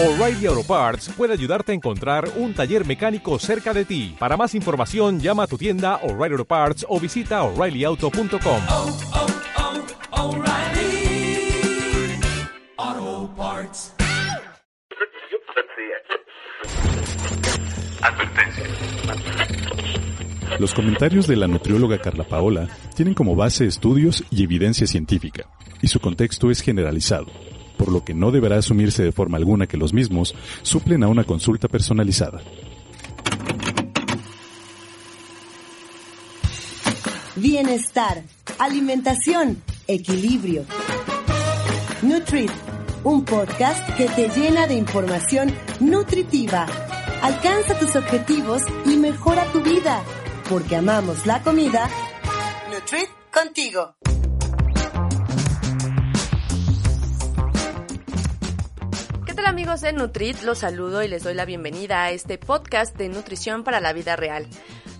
O'Reilly Auto Parts puede ayudarte a encontrar un taller mecánico cerca de ti. Para más información, llama a tu tienda O'Reilly Auto Parts o visita oreillyauto.com. oh, oh. Advertencia. Los comentarios de la nutrióloga Carla Paola tienen como base estudios y evidencia científica, y su contexto es generalizado, por lo que no deberá asumirse de forma alguna que los mismos suplen a una consulta personalizada. Bienestar, alimentación, equilibrio. Nutrit, un podcast que te llena de información nutritiva. Alcanza tus objetivos y mejora tu vida, porque amamos la comida. Nutrit contigo. Tal amigos de Nutrit? Los saludo y les doy la bienvenida a este podcast de nutrición para la vida real.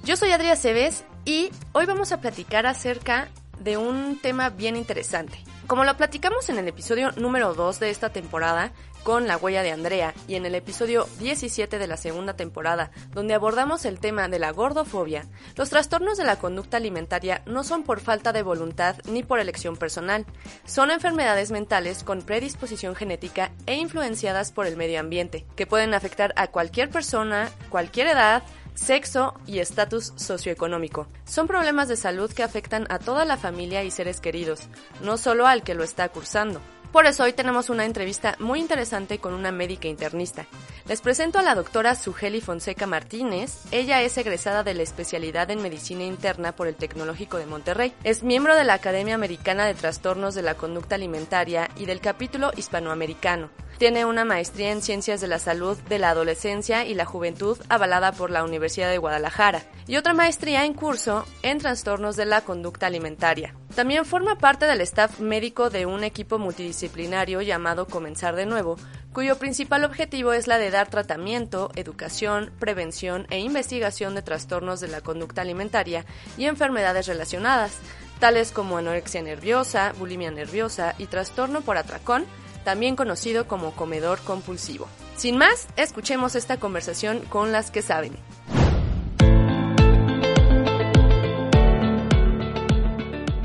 Yo soy Adriana Cebes y hoy vamos a platicar acerca de un tema bien interesante. Como lo platicamos en el episodio número 2 de esta temporada con la huella de Andrea y en el episodio 17 de la segunda temporada, donde abordamos el tema de la gordofobia, los trastornos de la conducta alimentaria no son por falta de voluntad ni por elección personal, son enfermedades mentales con predisposición genética e influenciadas por el medio ambiente, que pueden afectar a cualquier persona, cualquier edad, sexo y estatus socioeconómico. Son problemas de salud que afectan a toda la familia y seres queridos, no solo al que lo está cursando. Por eso hoy tenemos una entrevista muy interesante con una médica internista. Les presento a la doctora Sugeli Fonseca Martínez. Ella es egresada de la especialidad en medicina interna por el Tecnológico de Monterrey. Es miembro de la Academia Americana de Trastornos de la Conducta Alimentaria y del capítulo hispanoamericano. Tiene una maestría en Ciencias de la Salud de la Adolescencia y la Juventud avalada por la Universidad de Guadalajara y otra maestría en curso en Trastornos de la Conducta Alimentaria. También forma parte del staff médico de un equipo multidisciplinario llamado Comenzar de Nuevo, cuyo principal objetivo es la de dar tratamiento, educación, prevención e investigación de trastornos de la conducta alimentaria y enfermedades relacionadas, tales como anorexia nerviosa, bulimia nerviosa y trastorno por atracón, también conocido como comedor compulsivo. Sin más, escuchemos esta conversación con las que saben.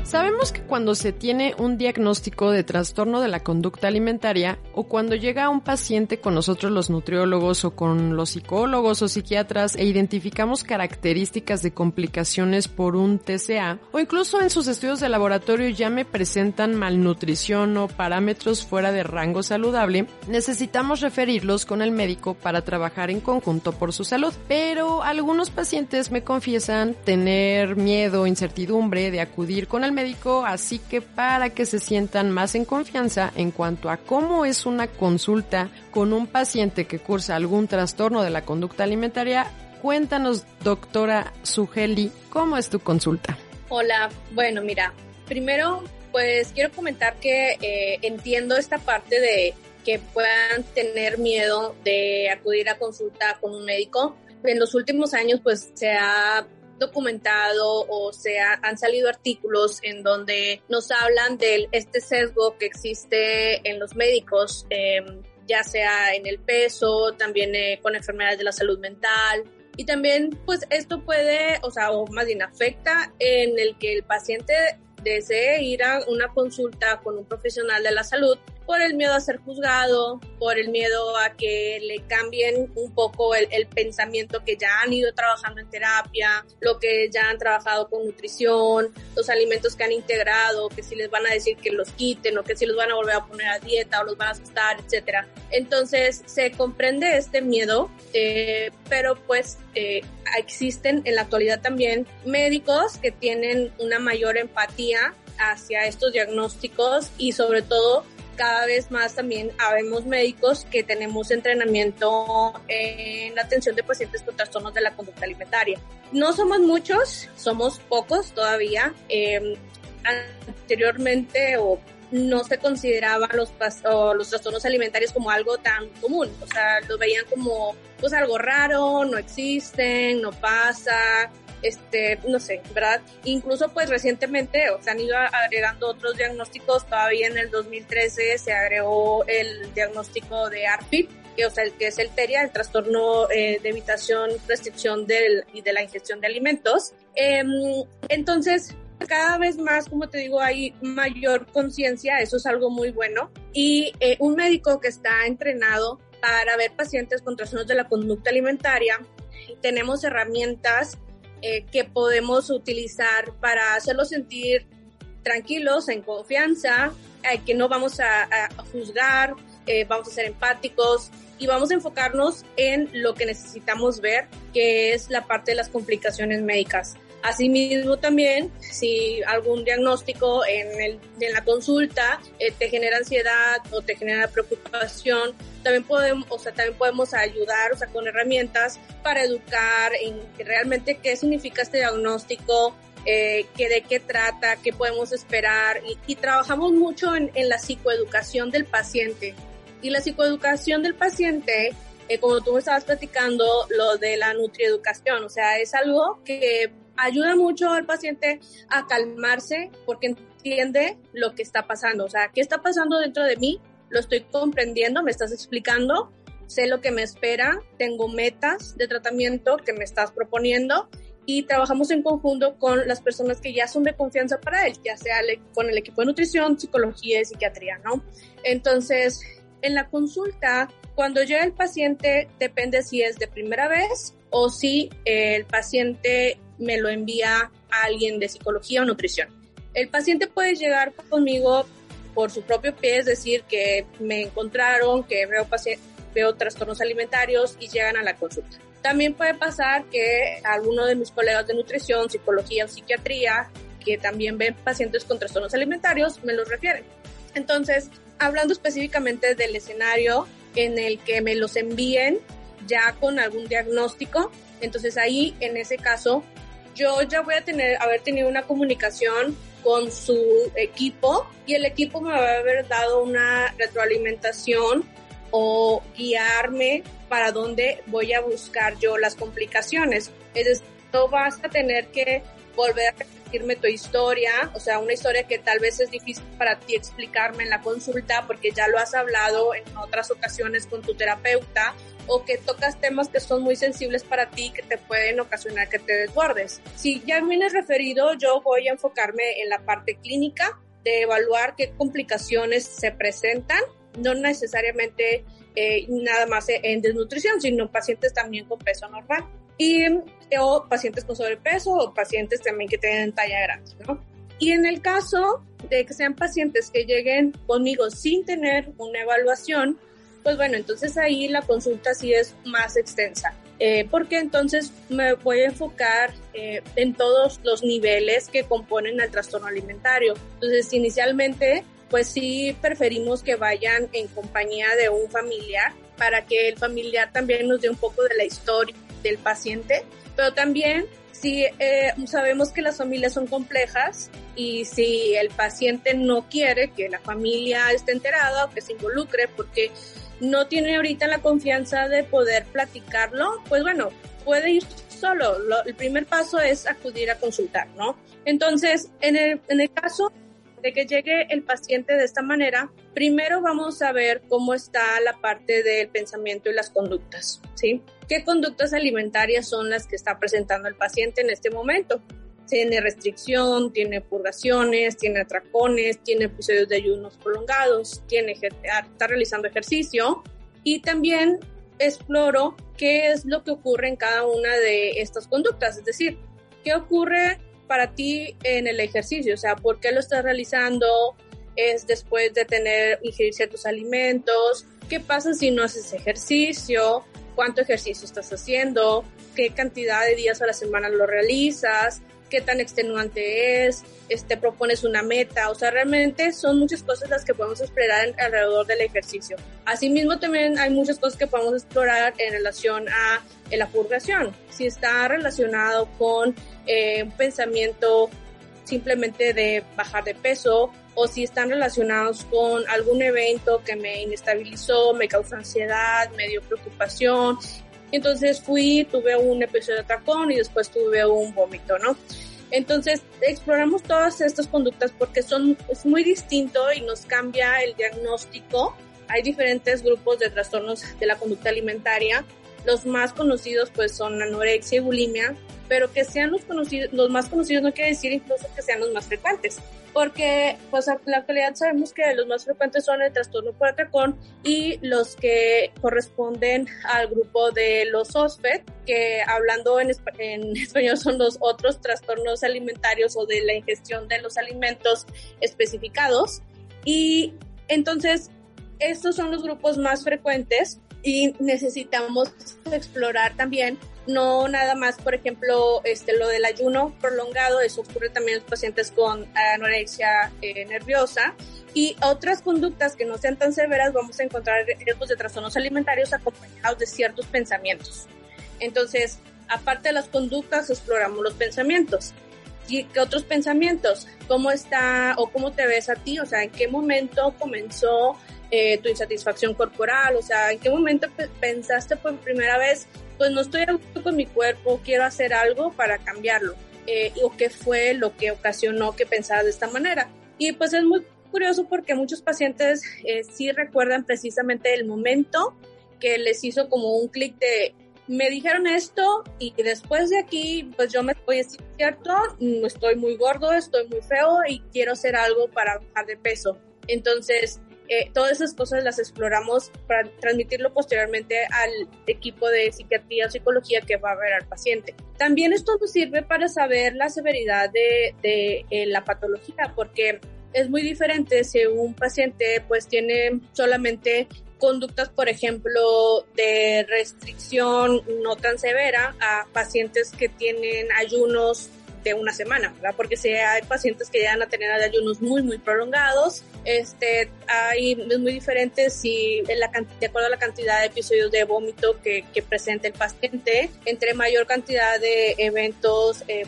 Sabemos que cuando se tiene un diagnóstico de trastorno de la conducta alimentaria o cuando llega un paciente con nosotros los nutriólogos o con los psicólogos o psiquiatras e identificamos características de complicaciones por un TCA o incluso en sus estudios de laboratorio ya me presentan malnutrición o parámetros fuera de rango saludable, necesitamos referirlos con el médico para trabajar en conjunto por su salud. Pero algunos pacientes me confiesan tener miedo, incertidumbre de acudir con el médico, así que para que se sientan más en confianza en cuanto a cómo es una consulta con un paciente que cursa algún trastorno de la conducta alimentaria, cuéntanos, doctora Sugeli, ¿cómo es tu consulta? Hola, bueno, mira, primero, pues quiero comentar que eh, entiendo esta parte de que puedan tener miedo de acudir a consulta con un médico. En los últimos años, pues se ha documentado o sea, han salido artículos en donde nos hablan de este sesgo que existe en los médicos, eh, ya sea en el peso, también eh, con enfermedades de la salud mental. Y también, pues esto puede, o sea, o más bien afecta en el que el paciente desee ir a una consulta con un profesional de la salud por el miedo a ser juzgado, por el miedo a que le cambien un poco el, pensamiento que ya han ido trabajando en terapia, lo que ya han trabajado con nutrición, los alimentos que han integrado, que si les van a decir que los quiten o que si los van a volver a poner a dieta o los van a asustar, etcétera. Entonces se comprende este miedo, eh, pero pues eh, existen en la actualidad también médicos que tienen una mayor empatía hacia estos diagnósticos y sobre todo cada vez más también habemos médicos que tenemos entrenamiento en la atención de pacientes con trastornos de la conducta alimentaria. No somos muchos, somos pocos todavía. Eh, anteriormente o no se consideraban los, o los trastornos alimentarios como algo tan común, o sea, los veían como pues algo raro, no existen, no pasa, este, no sé, ¿verdad? Incluso pues recientemente o se han ido agregando otros diagnósticos, todavía en el 2013 se agregó el diagnóstico de ARFID, que, o sea, que es el TERIA, el trastorno eh, de evitación, restricción del, y de la ingestión de alimentos. Em, entonces, cada vez más, como te digo, hay mayor conciencia, eso es algo muy bueno. Y eh, un médico que está entrenado para ver pacientes con trastornos de la conducta alimentaria, tenemos herramientas eh, que podemos utilizar para hacerlos sentir tranquilos, en confianza, eh, que no vamos a, juzgar, vamos a ser empáticos y vamos a enfocarnos en lo que necesitamos ver, que es la parte de las complicaciones médicas. Asimismo también, si algún diagnóstico en, el, en la consulta eh, te genera ansiedad o te genera preocupación, también podemos, o sea, también podemos ayudar, o sea, con herramientas para educar en realmente qué significa este diagnóstico, eh, de qué trata, qué podemos esperar y, trabajamos mucho en, en, la psicoeducación del paciente. Y la psicoeducación del paciente, eh, como tú me estabas platicando, lo de la nutrieducación, o sea, es algo que ayuda mucho al paciente a calmarse porque entiende lo que está pasando. O sea, ¿qué está pasando dentro de mí? Lo estoy comprendiendo, me estás explicando, sé lo que me espera, tengo metas de tratamiento que me estás proponiendo y trabajamos en conjunto con las personas que ya son de confianza para él, ya sea con el equipo de nutrición, psicología y psiquiatría, ¿no? Entonces, en la consulta, cuando llega el paciente, depende si es de primera vez o si el paciente me lo envía a alguien de psicología o nutrición. El paciente puede llegar conmigo por su propio pie, es decir, que me encontraron, que veo, veo trastornos alimentarios y llegan a la consulta. También puede pasar que alguno de mis colegas de nutrición, psicología o psiquiatría, que también ven pacientes con trastornos alimentarios, me los refieren. Entonces, hablando específicamente del escenario en el que me los envíen ya con algún diagnóstico, entonces ahí en ese caso yo ya voy a tener, haber tenido una comunicación con su equipo y el equipo me va a haber dado una retroalimentación o guiarme para dónde voy a buscar yo las complicaciones. Es decir, no vas a tener que volver a repetirme tu historia, o sea, una historia que tal vez es difícil para ti explicarme en la consulta porque ya lo has hablado en otras ocasiones con tu terapeuta o que tocas temas que son muy sensibles para ti que te pueden ocasionar que te desbordes. Si ya vienes referido, yo voy a enfocarme en la parte clínica de evaluar qué complicaciones se presentan, no necesariamente eh, nada más en desnutrición, sino pacientes también con peso normal y o pacientes con sobrepeso o pacientes también que tienen talla grande, ¿no? Y en el caso de que sean pacientes que lleguen conmigo sin tener una evaluación, pues bueno, entonces ahí la consulta sí es más extensa. Eh, porque entonces me voy a enfocar eh, en todos los niveles que componen el trastorno alimentario. Entonces, inicialmente, pues sí preferimos que vayan en compañía de un familiar para que el familiar también nos dé un poco de la historia del paciente, pero también si eh, sabemos que las familias son complejas y si el paciente no quiere que la familia esté enterada o que se involucre porque no tiene ahorita la confianza de poder platicarlo, pues bueno, puede ir solo. el primer paso es acudir a consultar, ¿no? Entonces, en el, en el caso de que llegue el paciente de esta manera, primero vamos a ver cómo está la parte del pensamiento y las conductas, ¿sí? ¿Qué conductas alimentarias son las que está presentando el paciente en este momento? Tiene restricción, tiene purgaciones, tiene atracones, tiene episodios de ayunos prolongados, tiene, está realizando ejercicio. Y también exploro qué es lo que ocurre en cada una de estas conductas, es decir, qué ocurre para ti en el ejercicio, o sea, por qué lo estás realizando, es después de tener, ingerir ciertos alimentos, qué pasa si no haces ejercicio, cuánto ejercicio estás haciendo, qué cantidad de días a la semana lo realizas, qué tan extenuante es, este, propones una meta, o sea, realmente son muchas cosas las que podemos explorar alrededor del ejercicio. Asimismo, también hay muchas cosas que podemos explorar en relación a la purgación, si está relacionado con eh, un pensamiento simplemente de bajar de peso o si están relacionados con algún evento que me inestabilizó, me causó ansiedad, me dio preocupación Entonces fui, tuve un episodio de atracón y después tuve un vómito, ¿no? Entonces exploramos todas estas conductas porque son, es muy distinto y nos cambia el diagnóstico. Hay diferentes grupos de trastornos de la conducta alimentaria. Los más conocidos pues son anorexia y bulimia, pero que sean los conocidos, los más conocidos no quiere decir incluso que sean los más frecuentes, porque pues en la actualidad sabemos que los más frecuentes son el trastorno por atracón y los que corresponden al grupo de los OSFED, que hablando en, en español son los otros trastornos alimentarios o de la ingestión de los alimentos especificados. Y entonces, estos son los grupos más frecuentes y necesitamos explorar también no nada más, por ejemplo, este, lo del ayuno prolongado, eso ocurre también en los pacientes con anorexia eh, nerviosa. Y otras conductas que no sean tan severas, vamos a encontrar riesgos de trastornos alimentarios acompañados de ciertos pensamientos. Entonces, aparte de las conductas, exploramos los pensamientos. ¿Y qué otros pensamientos? ¿Cómo está o cómo te ves a ti? O sea, ¿en qué momento comenzó eh, tu insatisfacción corporal? O sea, ¿en qué momento pensaste por primera vez pues no estoy a con mi cuerpo, quiero hacer algo para cambiarlo. Eh, o qué fue lo que ocasionó que pensara de esta manera. Y pues es muy curioso porque muchos pacientes eh, sí recuerdan precisamente el momento que les hizo como un clic de me dijeron esto y después de aquí pues yo me estoy es cierto, estoy muy gordo, estoy muy feo y quiero hacer algo para bajar de peso. Entonces, eh, todas esas cosas las exploramos para transmitirlo posteriormente al equipo de psiquiatría o psicología que va a ver al paciente. También esto nos sirve para saber la severidad de, de eh, la patología, porque es muy diferente si un paciente pues tiene solamente conductas, por ejemplo, de restricción no tan severa a pacientes que tienen ayunos de una semana, ¿verdad? Porque si hay pacientes que llegan a tener ayunos muy, muy prolongados, este, hay, es muy diferente si, la, de acuerdo a la cantidad de episodios de vómito que, que presenta el paciente, entre mayor cantidad de eventos eh,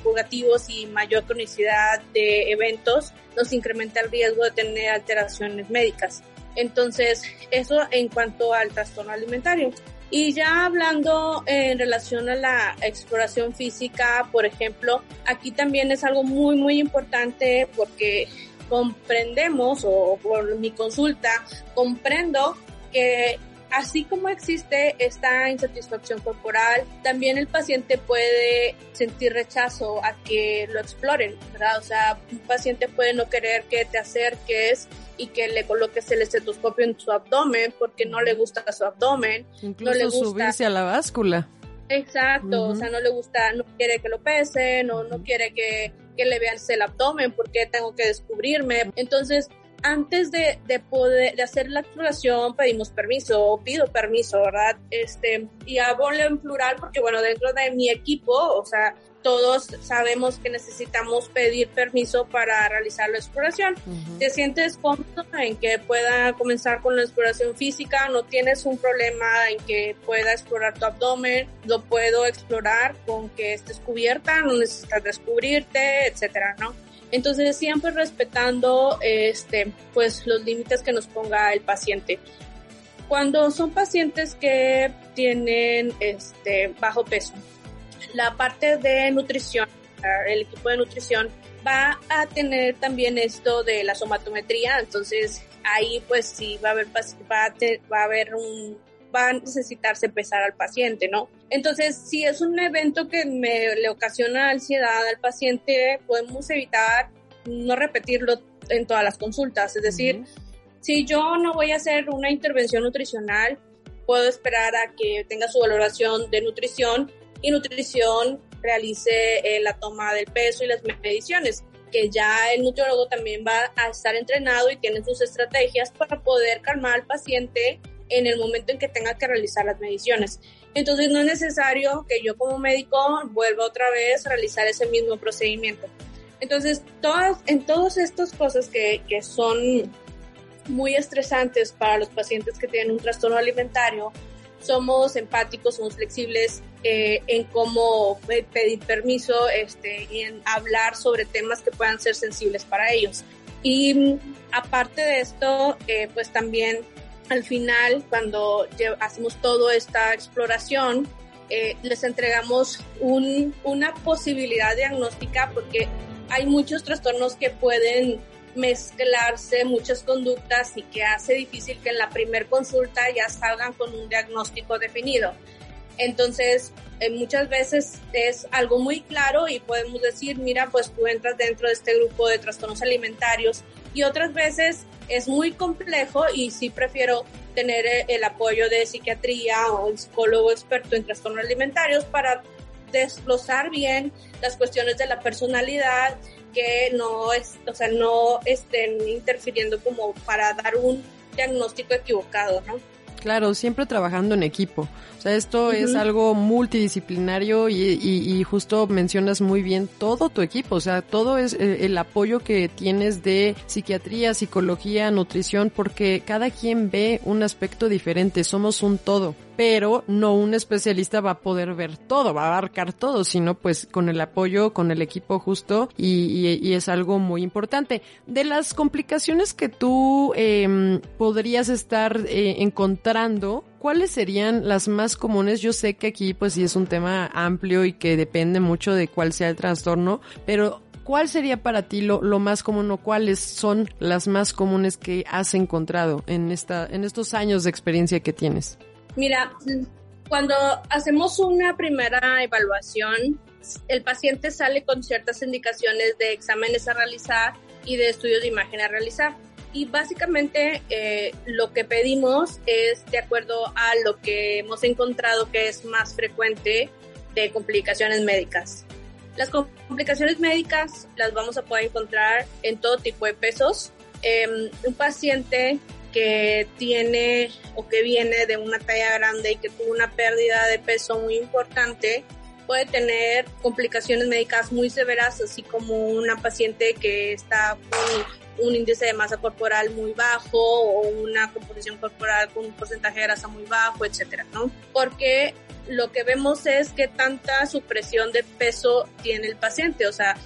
y mayor cronicidad de eventos, nos incrementa el riesgo de tener alteraciones médicas. Entonces, eso en cuanto al trastorno alimentario. Y ya hablando en relación a la exploración física, por ejemplo, aquí también es algo muy, muy importante porque comprendemos, o por mi consulta, comprendo que así como existe esta insatisfacción corporal, también el paciente puede sentir rechazo a que lo exploren, ¿verdad? O sea, un paciente puede no querer que te acerques y que le coloques el estetoscopio en su abdomen porque no le gusta su abdomen. Incluso no le gusta... subirse a la báscula. Exacto, o sea, no le gusta, no quiere que lo pesen o no quiere que, que le vean el abdomen porque tengo que descubrirme. Entonces, antes de, de, poder de hacer la exploración pedimos permiso o pido permiso, ¿verdad? Este, y hablo en plural porque, bueno, dentro de mi equipo, o sea, todos sabemos que necesitamos pedir permiso para realizar la exploración. Te sientes cómodo en que pueda comenzar con la exploración física, no tienes un problema en que pueda explorar tu abdomen, lo puedo explorar con que estés cubierta, no necesitas descubrirte, etcétera, ¿no? Entonces siempre respetando este pues los límites que nos ponga el paciente. Cuando son pacientes que tienen este bajo peso, la parte de nutrición, el equipo de nutrición va a tener también esto de la somatometría, entonces ahí pues sí va a haber, va a, va a haber un, va a necesitarse pesar al paciente, ¿no? Entonces, si es un evento que me le ocasiona ansiedad al paciente, podemos evitar no repetirlo en todas las consultas, es decir, si yo no voy a hacer una intervención nutricional, puedo esperar a que tenga su valoración de nutrición y nutrición realice eh, la toma del peso y las mediciones, que ya el nutriólogo también va a estar entrenado y tiene sus estrategias para poder calmar al paciente en el momento en que tenga que realizar las mediciones. Entonces no es necesario que yo como médico vuelva otra vez a realizar ese mismo procedimiento. Entonces, todas, en todas estas cosas que, que son muy estresantes para los pacientes que tienen un trastorno alimentario, somos empáticos, somos flexibles eh, en cómo pedir permiso este, y en hablar sobre temas que puedan ser sensibles para ellos. Y mm, aparte de esto, eh, pues también al final, cuando hacemos toda esta exploración, eh, les entregamos un, una posibilidad diagnóstica porque hay muchos trastornos que pueden mezclarse muchas conductas y que hace difícil que en la primer consulta ya salgan con un diagnóstico definido. Entonces, eh, muchas veces es algo muy claro y podemos decir, mira, pues tú entras dentro de este grupo de trastornos alimentarios y otras veces es muy complejo y sí prefiero tener eh, el apoyo de psiquiatría o psicólogo experto en trastornos alimentarios para desglosar bien las cuestiones de la personalidad que no es, o sea, no estén interfiriendo como para dar un diagnóstico equivocado, ¿no? Claro, siempre trabajando en equipo. Sea, esto es algo multidisciplinario y, justo mencionas muy bien todo tu equipo. O sea, todo es eh, el apoyo que tienes de psiquiatría, psicología, nutrición, porque cada quien ve un aspecto diferente. Somos un todo pero no un especialista va a poder ver todo, va a abarcar todo, sino pues con el apoyo, con el equipo justo y, es algo muy importante. De las complicaciones que tú em, podrías estar eh, encontrando, ¿cuáles serían las más comunes? Yo sé que aquí pues sí es un tema amplio y que depende mucho de cuál sea el trastorno, pero ¿cuál sería para ti lo, lo, más común o cuáles son las más comunes que has encontrado en, esta, en estos años de experiencia que tienes? Mira, cuando hacemos una primera evaluación, el paciente sale con ciertas indicaciones de exámenes a realizar y de estudios de imagen a realizar. Y básicamente eh, lo que pedimos es de acuerdo a lo que hemos encontrado que es más frecuente de complicaciones médicas. Las complicaciones médicas las vamos a poder encontrar en todo tipo de pesos. Em, un paciente que tiene o que viene de una talla grande y que tuvo una pérdida de peso muy importante, puede tener complicaciones médicas muy severas, así como una paciente que está con un índice de masa corporal muy bajo o una composición corporal con un porcentaje de grasa muy bajo, etcétera, ¿no? Porque lo que vemos es que tanta supresión de peso tiene el paciente, o sea,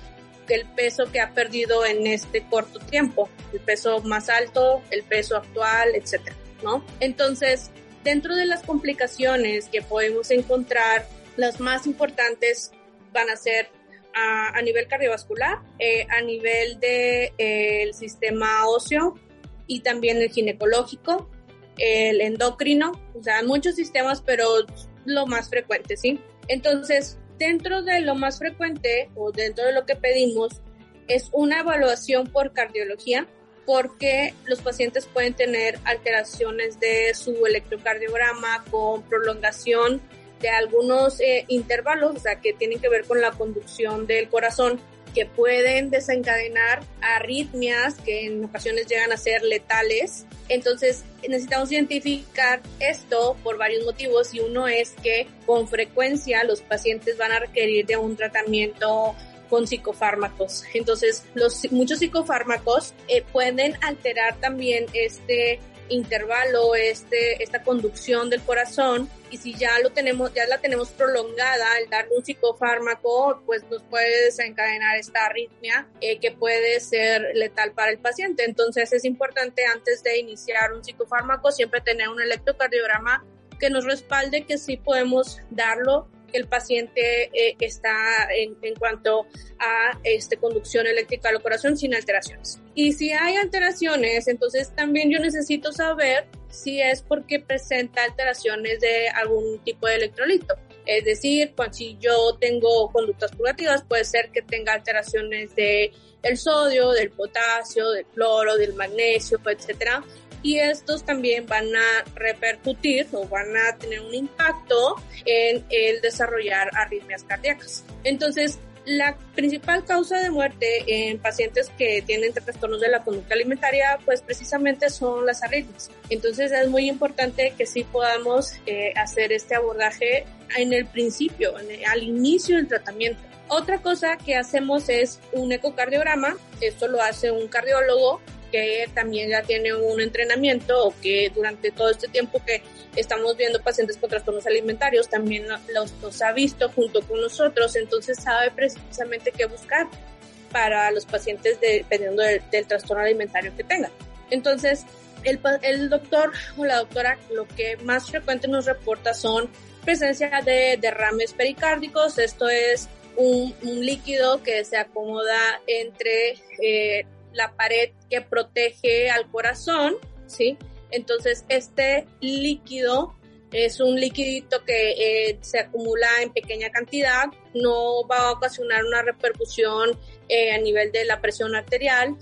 el peso que ha perdido en este corto tiempo, el peso más alto, el peso actual, etcétera, ¿no? Entonces, dentro de las complicaciones que podemos encontrar, las más importantes van a ser a, nivel cardiovascular, eh, a nivel del de, el sistema óseo y también el ginecológico, el endocrino, o sea, muchos sistemas, pero lo más frecuente, ¿sí? Entonces, dentro de lo más frecuente o dentro de lo que pedimos es una evaluación por cardiología porque los pacientes pueden tener alteraciones de su electrocardiograma con prolongación de algunos eh, intervalos, o sea, que tienen que ver con la conducción del corazón que pueden desencadenar arritmias que en ocasiones llegan a ser letales. Entonces necesitamos identificar esto por varios motivos y uno es que con frecuencia los pacientes van a requerir de un tratamiento con psicofármacos. Entonces, los muchos psicofármacos eh, pueden alterar también este intervalo, este, esta conducción del corazón y si ya lo tenemos, ya la tenemos prolongada, el darle un psicofármaco, pues nos puede desencadenar esta arritmia eh, que puede ser letal para el paciente. Entonces es importante antes de iniciar un psicofármaco siempre tener un electrocardiograma que nos respalde que sí podemos darlo el paciente eh, está en, cuanto a este, conducción eléctrica al corazón sin alteraciones. Y si hay alteraciones, entonces también yo necesito saber si es porque presenta alteraciones de algún tipo de electrolito. Es decir, cuando, si yo tengo conductas purgativas, puede ser que tenga alteraciones de el sodio, del potasio, del cloro, del magnesio, etcétera y estos también van a repercutir o van a tener un impacto en el desarrollar arritmias cardíacas. Entonces, la principal causa de muerte en pacientes que tienen trastornos de la conducta alimentaria, pues precisamente son las arritmias. Entonces es muy importante que sí podamos eh, hacer este abordaje en el principio, al inicio del tratamiento. Otra cosa que hacemos es un ecocardiograma, esto lo hace un cardiólogo que también ya tiene un entrenamiento o que durante todo este tiempo que estamos viendo pacientes con trastornos alimentarios también los, ha visto junto con nosotros, entonces sabe precisamente qué buscar para los pacientes dependiendo del, trastorno alimentario que tengan. Entonces, el, doctor o la doctora lo que más frecuente nos reporta son presencia de derrames pericárdicos, esto es un, un líquido que se acomoda entre eh, la pared que protege al corazón, ¿sí? Entonces, este líquido es un liquidito que eh, se acumula en pequeña cantidad, no va a ocasionar una repercusión eh, a nivel de la presión arterial.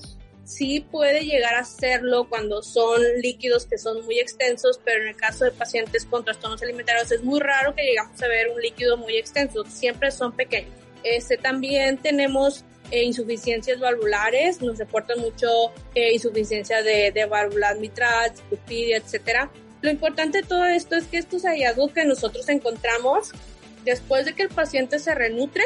Sí puede llegar a serlo cuando son líquidos que son muy extensos, pero en el caso de pacientes con trastornos alimentarios es muy raro que llegamos a ver un líquido muy extenso, siempre son pequeños. Este, también tenemos eh, insuficiencias valvulares, nos reportan mucho eh, insuficiencia de, de válvulas mitral, cupidia, etcétera. Lo importante de todo esto es que estos hallazgos que nosotros encontramos después de que el paciente se renutre,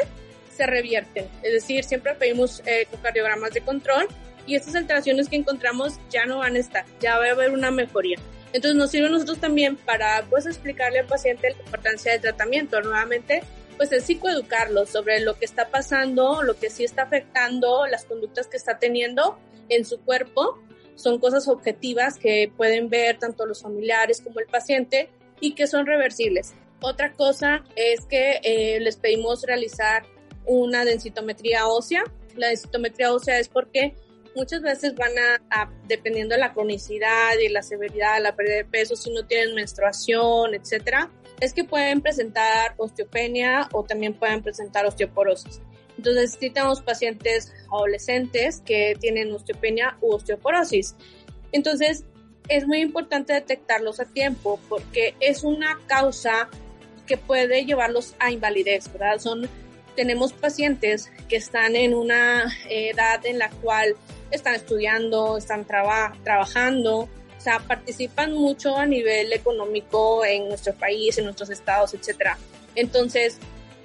se revierten. Es decir, siempre pedimos eh, cardiogramas de control y estas alteraciones que encontramos ya no van a estar, ya va a haber una mejoría. Entonces nos sirve a nosotros también para pues explicarle al paciente la importancia del tratamiento. Nuevamente, pues es psicoeducarlo sobre lo que está pasando, lo que sí está afectando, las conductas que está teniendo en su cuerpo. Son cosas objetivas que pueden ver tanto los familiares como el paciente y que son reversibles. Otra cosa es que eh, les pedimos realizar una densitometría ósea. La densitometría ósea es porque muchas veces van a, dependiendo de la cronicidad y la severidad, la pérdida de peso, si no tienen menstruación, etcétera, es que pueden presentar osteopenia o también pueden presentar osteoporosis. Entonces, si tenemos pacientes adolescentes que tienen osteopenia u osteoporosis. Entonces, es muy importante detectarlos a tiempo porque es una causa que puede llevarlos a invalidez, ¿verdad? Son, tenemos pacientes que están en una edad en la cual están estudiando, están trabajando, o sea, participan mucho a nivel económico en nuestro país, en nuestros estados, etcétera. Entonces,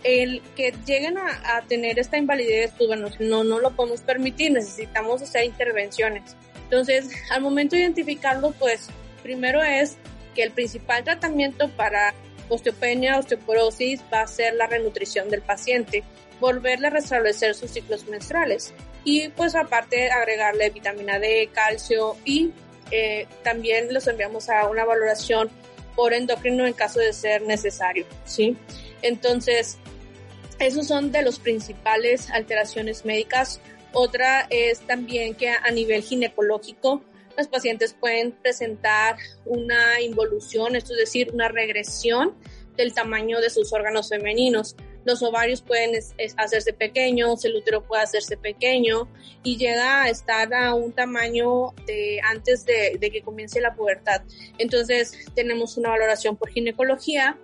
el que lleguen a, tener esta invalidez, pues bueno, no, no lo podemos permitir, necesitamos hacer intervenciones. Entonces, al momento de identificarlo, pues primero es que el principal tratamiento para osteopenia, osteoporosis va a ser la renutrición del paciente, volverle a restablecer sus ciclos menstruales y pues aparte agregarle vitamina D, calcio y eh, también los enviamos a una valoración por endocrino en caso de ser necesario, ¿sí? Entonces, esos son de los principales alteraciones médicas. Otra es también que a nivel ginecológico, los pacientes pueden presentar una involución, esto es decir, una regresión del tamaño de sus órganos femeninos los ovarios pueden hacerse pequeños, el útero puede hacerse pequeño y llega a estar a un tamaño antes de, que comience la pubertad. Entonces tenemos una valoración por ginecología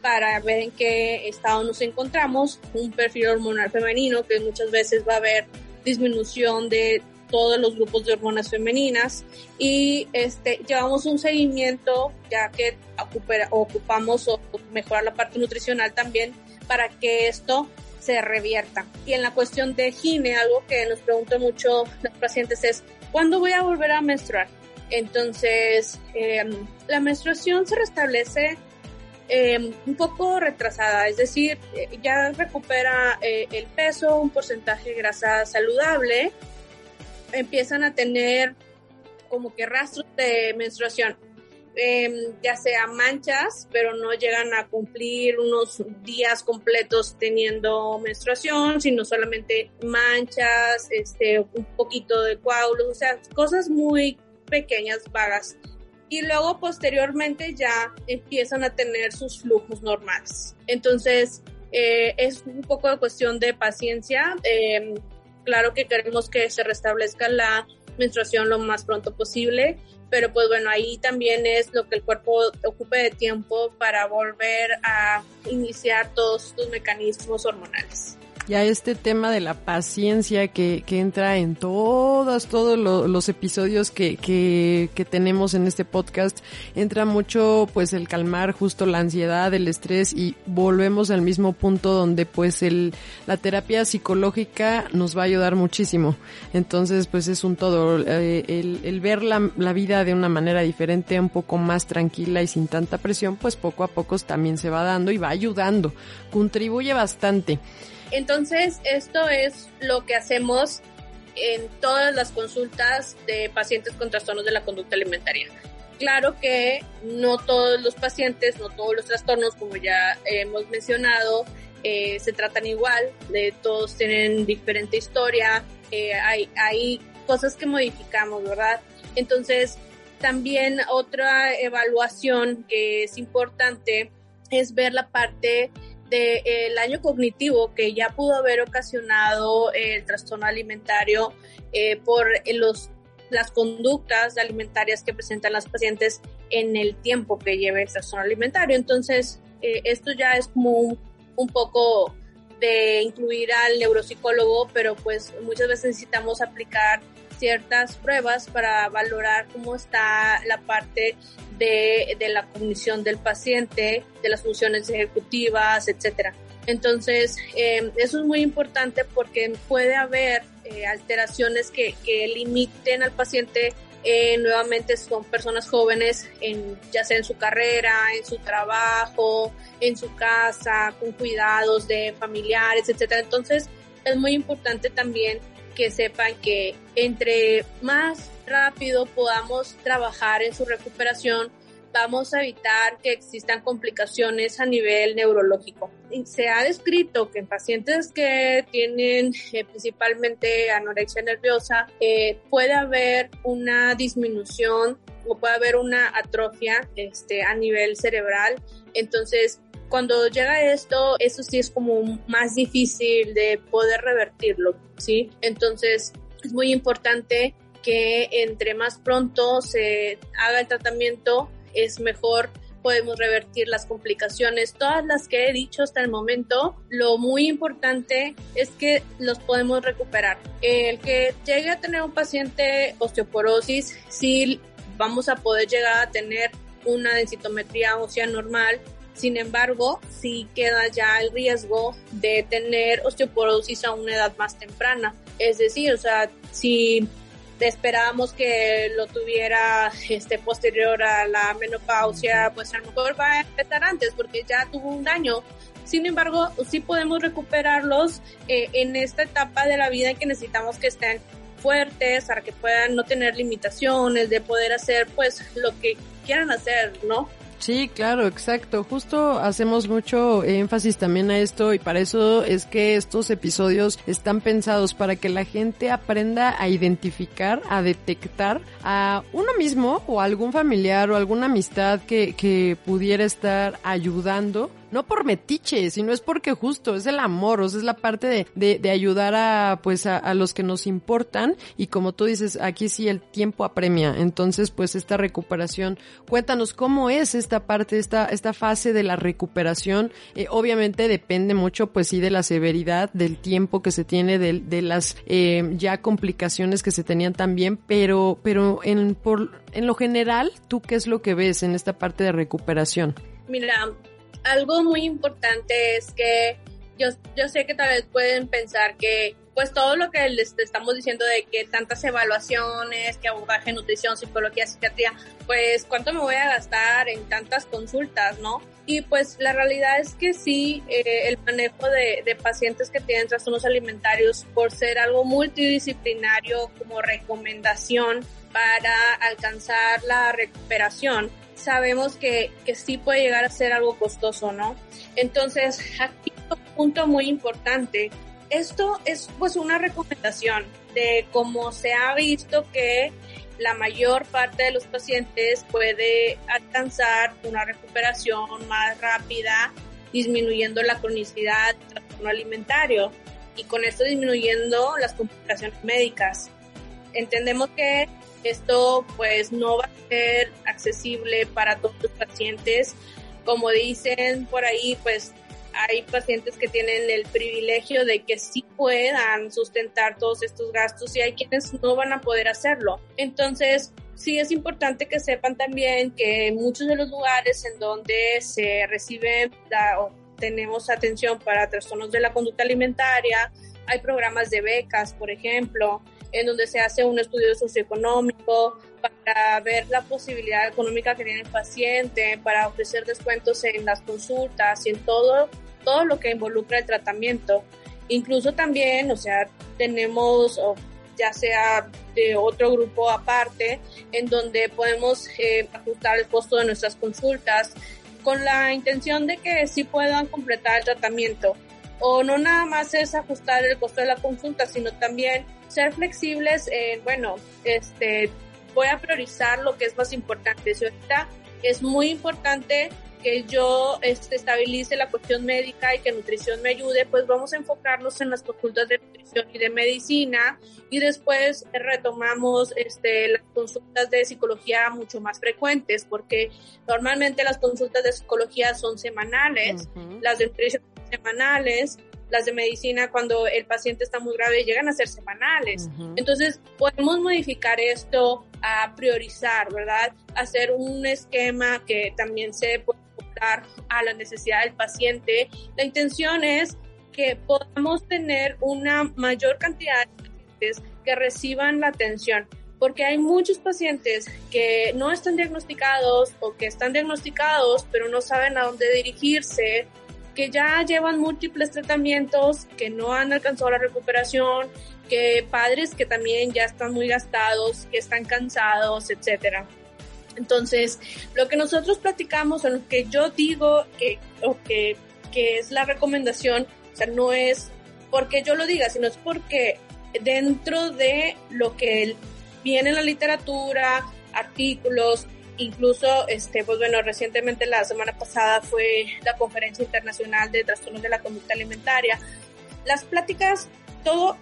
para ver en qué estado nos encontramos, un perfil hormonal femenino que muchas veces va a haber disminución de todos los grupos de hormonas femeninas y este llevamos un seguimiento ya que ocupamos o mejorar la parte nutricional también para que esto se revierta. Y en la cuestión de gine, algo que nos preguntan mucho los pacientes es, ¿cuándo voy a volver a menstruar? Entonces, em, la menstruación se restablece em, un poco retrasada, es decir, eh, ya recupera eh, el peso, un porcentaje de grasa saludable, empiezan a tener como que rastros de menstruación Em, ya sea manchas, pero no llegan a cumplir unos días completos teniendo menstruación, sino solamente manchas, este, un poquito de coágulos, o sea, cosas muy pequeñas, vagas. Y luego posteriormente ya empiezan a tener sus flujos normales. Entonces, eh, es un poco de cuestión de paciencia. Em, claro que queremos que se restablezca la menstruación lo más pronto posible, pero pues bueno, ahí también es lo que el cuerpo ocupe de tiempo para volver a iniciar todos tus mecanismos hormonales ya este tema de la paciencia que, que entra en todos, todos los episodios que, que, que, tenemos en este podcast, entra mucho pues el calmar justo la ansiedad, el estrés y volvemos al mismo punto donde pues el, la terapia psicológica nos va a ayudar muchísimo. Entonces pues es un todo, eh, el, el ver la, la vida de una manera diferente, un poco más tranquila y sin tanta presión, pues poco a poco también se va dando y va ayudando, contribuye bastante. Entonces, esto es lo que hacemos en todas las consultas de pacientes con trastornos de la conducta alimentaria. Claro que no todos los pacientes, no todos los trastornos, como ya hemos mencionado, eh, se tratan igual, de, todos tienen diferente historia, eh, hay, hay cosas que modificamos, ¿verdad? Entonces, también otra evaluación que es importante es ver la parte del daño cognitivo que ya pudo haber ocasionado el trastorno alimentario eh, por los, las conductas alimentarias que presentan las pacientes en el tiempo que lleva el trastorno alimentario. Entonces, eh, esto ya es como un, un poco de incluir al neuropsicólogo, pero pues muchas veces necesitamos aplicar ciertas pruebas para valorar cómo está la parte de, de la cognición del paciente, de las funciones ejecutivas, etcétera. Entonces, eh, eso es muy importante porque puede haber eh, alteraciones que, que, limiten al paciente. Eh, nuevamente son personas jóvenes, en, ya sea en su carrera, en su trabajo, en su casa, con cuidados de familiares, etcétera. Entonces, es muy importante también que sepan que entre más rápido podamos trabajar en su recuperación, vamos a evitar que existan complicaciones a nivel neurológico. Se ha descrito que en pacientes que tienen eh, principalmente anorexia nerviosa eh, puede haber una disminución o puede haber una atrofia este, a nivel cerebral. Entonces, cuando llega esto, eso sí es como más difícil de poder revertirlo, ¿sí? Entonces, es muy importante que entre más pronto se haga el tratamiento, es mejor podemos revertir las complicaciones, todas las que he dicho hasta el momento, lo muy importante es que los podemos recuperar. El que llegue a tener un paciente osteoporosis, sí vamos a poder llegar a tener una densitometría ósea normal, sin embargo, sí queda ya el riesgo de tener osteoporosis a una edad más temprana. Es decir, o sea, si esperábamos que lo tuviera este posterior a la menopausia, pues a lo mejor va a empezar antes porque ya tuvo un daño. Sin embargo, sí podemos recuperarlos eh, en esta etapa de la vida que necesitamos que estén fuertes para que puedan no tener limitaciones, de poder hacer pues lo que quieran hacer, ¿no? Sí, claro, exacto. Justo hacemos mucho énfasis también a esto y para eso es que estos episodios están pensados para que la gente aprenda a identificar, a detectar a uno mismo o algún familiar o alguna amistad que, que pudiera estar ayudando no por metiche, sino es porque justo es el amor, o sea, es la parte de, de, de ayudar a, pues, a, a, los que nos importan. Y como tú dices, aquí sí el tiempo apremia, entonces, pues, esta recuperación, cuéntanos cómo es esta parte, esta, esta fase de la recuperación, eh, obviamente depende mucho, pues, sí, de la severidad, del tiempo que se tiene, de, de las eh, ya complicaciones que se tenían también, pero, pero en, por, en lo general, ¿tú qué es lo que ves en esta parte de recuperación? Mira, algo muy importante es que yo, yo sé que tal vez pueden pensar que pues todo lo que les estamos diciendo de que tantas evaluaciones, que abordaje, nutrición, psicología, psiquiatría, pues cuánto me voy a gastar en tantas consultas, ¿no? Y pues la realidad es que sí, eh, el manejo de, de pacientes que tienen trastornos alimentarios, por ser algo multidisciplinario como recomendación para alcanzar la recuperación, sabemos que, que sí puede llegar a ser algo costoso, ¿no? Entonces, aquí un punto muy importante. Esto es pues una recomendación de cómo se ha visto que la mayor parte de los pacientes puede alcanzar una recuperación más rápida, disminuyendo la cronicidad del trastorno alimentario y con esto disminuyendo las complicaciones médicas. Entendemos que esto pues no va a ser accesible para todos los pacientes. Como dicen por ahí, pues hay pacientes que tienen el privilegio de que sí puedan sustentar todos estos gastos y hay quienes no van a poder hacerlo. Entonces, sí es importante que sepan también que muchos de los lugares en donde se recibe la, o tenemos atención para trastornos de la conducta alimentaria, hay programas de becas, por ejemplo, en donde se hace un estudio socioeconómico para ver la posibilidad económica que tiene el paciente, para ofrecer descuentos en las consultas y en todo, todo lo que involucra el tratamiento. Incluso también, o sea, tenemos ya sea de otro grupo aparte, en donde podemos eh, ajustar el costo de nuestras consultas con la intención de que sí puedan completar el tratamiento. O no nada más es ajustar el costo de la consulta, sino también ser flexibles en, bueno, este, voy a priorizar lo que es más importante. Si ahorita es muy importante que yo este, estabilice la cuestión médica y que nutrición me ayude, pues vamos a enfocarnos en las consultas de nutrición y de medicina y después retomamos este, las consultas de psicología mucho más frecuentes porque normalmente las consultas de psicología son semanales, las de nutrición semanales, las de medicina cuando el paciente está muy grave llegan a ser semanales. Entonces podemos modificar esto a priorizar, ¿verdad? Hacer un esquema que también se puede a la necesidad del paciente. La intención es que podamos tener una mayor cantidad de pacientes que reciban la atención, porque hay muchos pacientes que no están diagnosticados o que están diagnosticados pero no saben a dónde dirigirse, que ya llevan múltiples tratamientos, que no han alcanzado la recuperación, que padres que también ya están muy gastados, que están cansados, etcétera. Entonces, lo que nosotros platicamos, o lo que yo digo que, o que, que es la recomendación, o sea, no es porque yo lo diga, sino es porque dentro de lo que viene en la literatura, artículos, incluso, este, pues bueno, recientemente la semana pasada fue la conferencia internacional de trastornos de la conducta alimentaria. Las pláticas, todo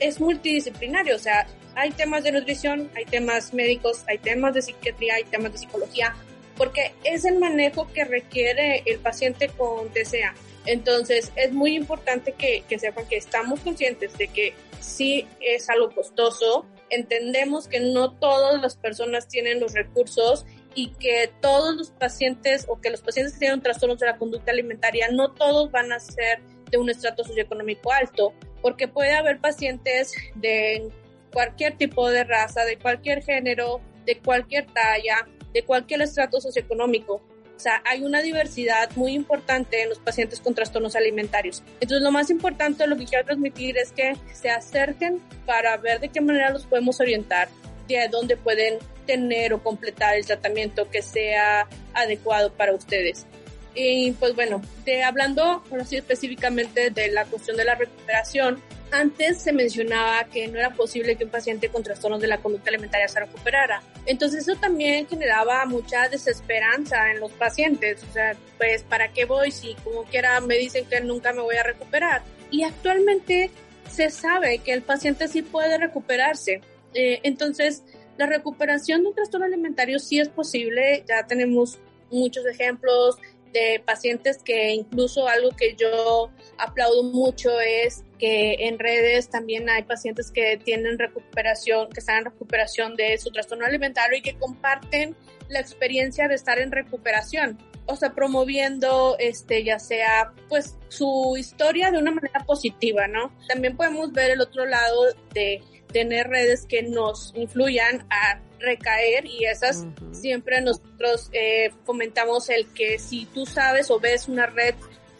es multidisciplinario, o sea, hay temas de nutrición, hay temas médicos, hay temas de psiquiatría, hay temas de psicología, porque es el manejo que requiere el paciente con TCA. Entonces, es muy importante que, que sepan que estamos conscientes de que sí es algo costoso, entendemos que no todas las personas tienen los recursos y que todos los pacientes o que los pacientes que tienen trastornos de la conducta alimentaria no todos van a ser de un estrato socioeconómico alto, porque puede haber pacientes de cualquier tipo de raza, de cualquier género, de cualquier talla, de cualquier estrato socioeconómico. O sea, hay una diversidad muy importante en los pacientes con trastornos alimentarios. Entonces, lo más importante, lo que quiero transmitir es que se acerquen para ver de qué manera los podemos orientar, de dónde pueden tener o completar el tratamiento que sea adecuado para ustedes. Y pues bueno, de, hablando así específicamente de la cuestión de la recuperación, antes se mencionaba que no era posible que un paciente con trastornos de la conducta alimentaria se recuperara. Entonces eso también generaba mucha desesperanza en los pacientes. O sea, pues ¿para qué voy si como quiera me dicen que nunca me voy a recuperar? Y actualmente se sabe que el paciente sí puede recuperarse. Eh, entonces, la recuperación de un trastorno alimentario sí es posible. Ya tenemos muchos ejemplos de pacientes que incluso algo que yo aplaudo mucho es que en redes también hay pacientes que tienen recuperación, que están en recuperación de su trastorno alimentario y que comparten la experiencia de estar en recuperación. O sea, promoviendo, este, ya sea, pues, su historia de una manera positiva, ¿no? También podemos ver el otro lado de tener redes que nos influyan a recaer y esas siempre nosotros eh, fomentamos el que si tú sabes o ves una red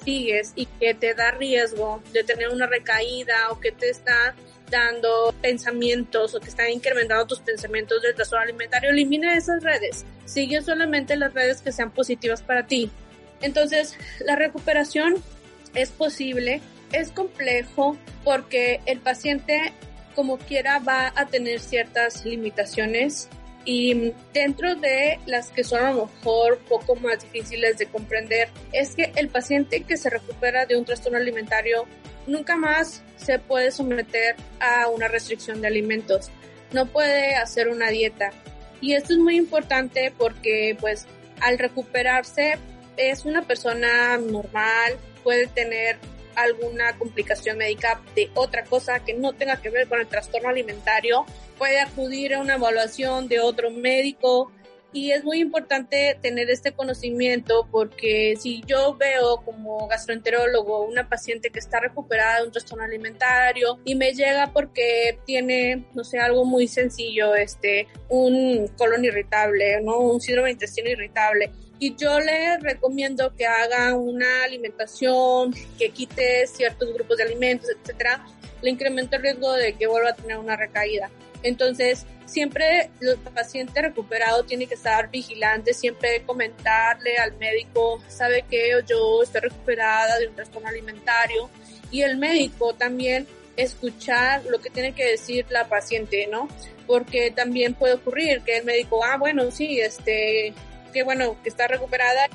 sigues y que te da riesgo de tener una recaída o que te está dando pensamientos o que están incrementando tus pensamientos del trastorno alimentario, elimina esas redes. Sigue solamente las redes que sean positivas para ti. Entonces, la recuperación es posible, es complejo porque el paciente como quiera va a tener ciertas limitaciones y dentro de las que son a lo mejor poco más difíciles de comprender es que el paciente que se recupera de un trastorno alimentario nunca más se puede someter a una restricción de alimentos, no puede hacer una dieta. Y esto es muy importante porque pues al recuperarse es una persona normal, puede tener alguna complicación médica de otra cosa que no tenga que ver con el trastorno alimentario, puede acudir a una evaluación de otro médico y es muy importante tener este conocimiento porque si yo veo como gastroenterólogo una paciente que está recuperada de un trastorno alimentario y me llega porque tiene, no sé, algo muy sencillo, este, un colon irritable, ¿no? Un síndrome de intestino irritable y yo le recomiendo que haga una alimentación que quite ciertos grupos de alimentos, etcétera, le incrementa el riesgo de que vuelva a tener una recaída. Entonces, siempre el paciente recuperado tiene que estar vigilante, siempre comentarle al médico, sabe que yo estoy recuperada de un trastorno alimentario y el médico también escuchar lo que tiene que decir la paciente, ¿no? Porque también puede ocurrir que el médico, ah, bueno, sí, este, qué bueno que está recuperada,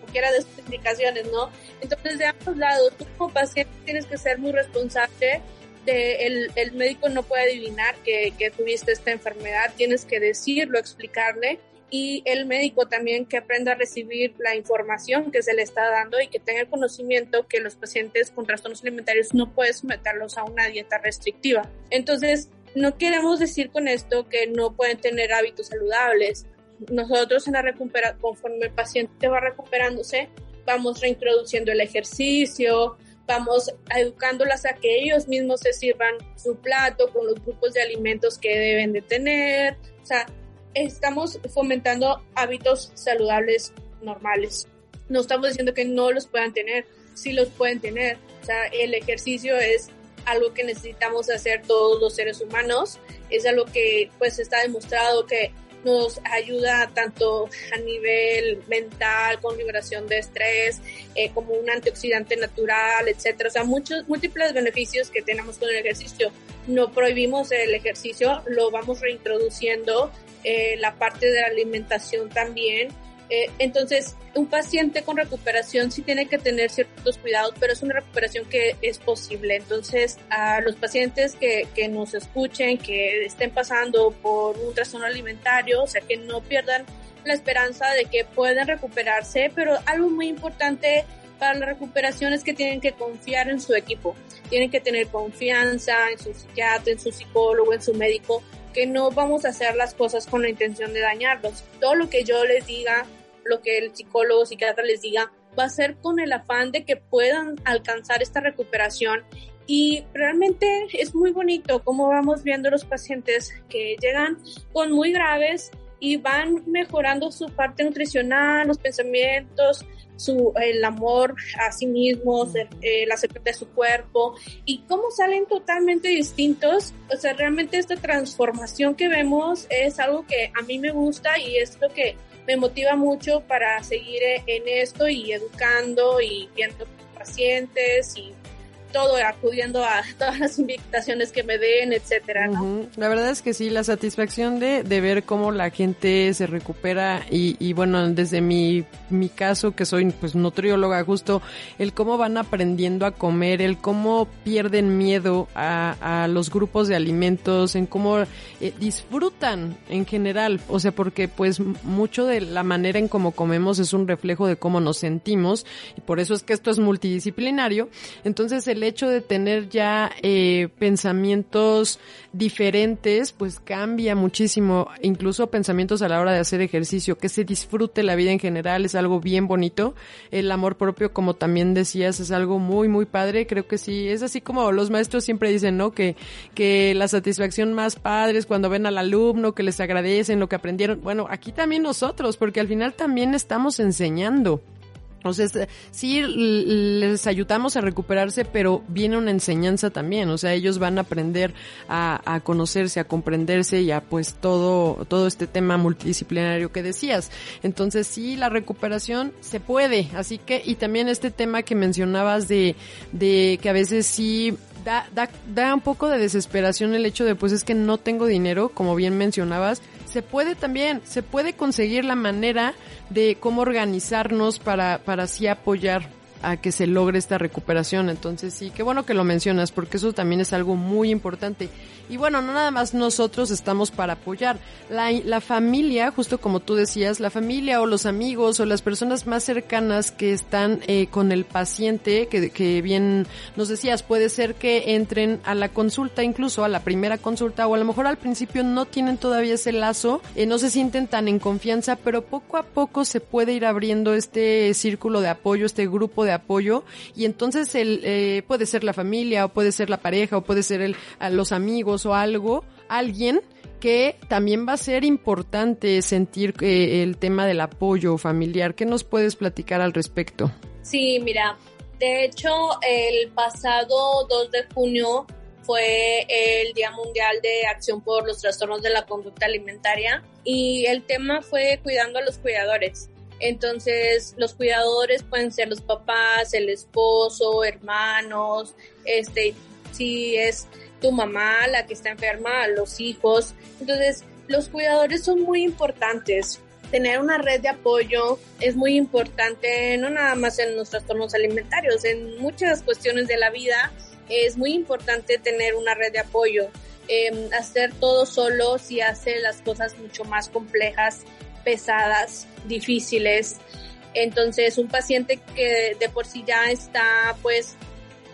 cualquiera de estas indicaciones, ¿no? Entonces, de ambos lados, tú como paciente tienes que ser muy responsable el, el médico no puede adivinar que, que tuviste esta enfermedad, tienes que decirlo, explicarle y el médico también que aprenda a recibir la información que se le está dando y que tenga el conocimiento que los pacientes con trastornos alimentarios no puede someterlos a una dieta restrictiva. Entonces, no queremos decir con esto que no pueden tener hábitos saludables. Nosotros en la recuperación, conforme el paciente va recuperándose, vamos reintroduciendo el ejercicio, vamos educándolas a que ellos mismos se sirvan su plato con los grupos de alimentos que deben de tener. O sea, estamos fomentando hábitos saludables normales. No estamos diciendo que no los puedan tener, sí los pueden tener. O sea, el ejercicio es algo que necesitamos hacer todos los seres humanos. Es algo que pues está demostrado que nos ayuda tanto a nivel mental, con liberación de estrés, eh, como un antioxidante natural, etcétera. O sea, muchos, múltiples beneficios que tenemos con el ejercicio. No prohibimos el ejercicio, lo vamos reintroduciendo, eh, la parte de la alimentación también eh, entonces, un paciente con recuperación sí tiene que tener ciertos cuidados, pero es una recuperación que es posible. Entonces, a los pacientes que, que nos escuchen, que estén pasando por un trastorno alimentario, o sea, que no pierdan la esperanza de que puedan recuperarse, pero algo muy importante para la recuperación es que tienen que confiar en su equipo, tienen que tener confianza en su psiquiatra, en su psicólogo, en su médico, que no vamos a hacer las cosas con la intención de dañarlos. Todo lo que yo les diga lo que el psicólogo, psiquiatra les diga, va a ser con el afán de que puedan alcanzar esta recuperación. Y realmente es muy bonito cómo vamos viendo los pacientes que llegan con muy graves y van mejorando su parte nutricional, los pensamientos, su, el amor a sí mismos, eh, la aceptación de su cuerpo y cómo salen totalmente distintos. O sea, realmente esta transformación que vemos es algo que a mí me gusta y es lo que me motiva mucho para seguir en esto y educando y viendo pacientes y todo, acudiendo a todas las invitaciones que me den, etcétera, ¿no? La verdad es que sí, la satisfacción de, de ver cómo la gente se recupera y, y bueno, desde mi, mi caso, que soy pues nutrióloga, justo el cómo van aprendiendo a comer, el cómo pierden miedo a, a los grupos de alimentos, en cómo eh, disfrutan en general, o sea, porque pues mucho de la manera en cómo comemos es un reflejo de cómo nos sentimos y por eso es que esto es multidisciplinario. Entonces, el el hecho de tener ya eh, pensamientos diferentes, pues cambia muchísimo, incluso pensamientos a la hora de hacer ejercicio, que se disfrute la vida en general, es algo bien bonito. El amor propio, como también decías, es algo muy, muy padre. Creo que sí, es así como los maestros siempre dicen, ¿no? Que, que la satisfacción más padre es cuando ven al alumno, que les agradecen lo que aprendieron. Bueno, aquí también nosotros, porque al final también estamos enseñando. O sea, sí les ayudamos a recuperarse, pero viene una enseñanza también. O sea, ellos van a aprender a, a, conocerse, a comprenderse y a pues todo, todo este tema multidisciplinario que decías. Entonces sí, la recuperación se puede. Así que, y también este tema que mencionabas de, de que a veces sí da, da, da un poco de desesperación el hecho de pues es que no tengo dinero, como bien mencionabas, se puede también, se puede conseguir la manera de cómo organizarnos para, para así apoyar a que se logre esta recuperación. Entonces sí, qué bueno que lo mencionas porque eso también es algo muy importante. Y bueno, no nada más nosotros estamos para apoyar. La, la familia, justo como tú decías, la familia o los amigos o las personas más cercanas que están eh, con el paciente, que, que bien nos decías, puede ser que entren a la consulta, incluso a la primera consulta o a lo mejor al principio no tienen todavía ese lazo, eh, no se sienten tan en confianza, pero poco a poco se puede ir abriendo este círculo de apoyo, este grupo de apoyo y entonces el, eh, puede ser la familia o puede ser la pareja o puede ser el, los amigos o algo, alguien que también va a ser importante sentir eh, el tema del apoyo familiar. ¿Qué nos puedes platicar al respecto? Sí, mira, de hecho, el pasado 2 de junio fue el Día Mundial de Acción por los Trastornos de la Conducta Alimentaria y el tema fue cuidando a los cuidadores. Entonces, los cuidadores pueden ser los papás, el esposo, hermanos, este, si es tu mamá la que está enferma, los hijos. Entonces, los cuidadores son muy importantes. Tener una red de apoyo es muy importante, no nada más en los trastornos alimentarios, en muchas cuestiones de la vida es muy importante tener una red de apoyo. Em, hacer todo solo si hace las cosas mucho más complejas, pesadas, difíciles. Entonces, un paciente que de por sí ya está pues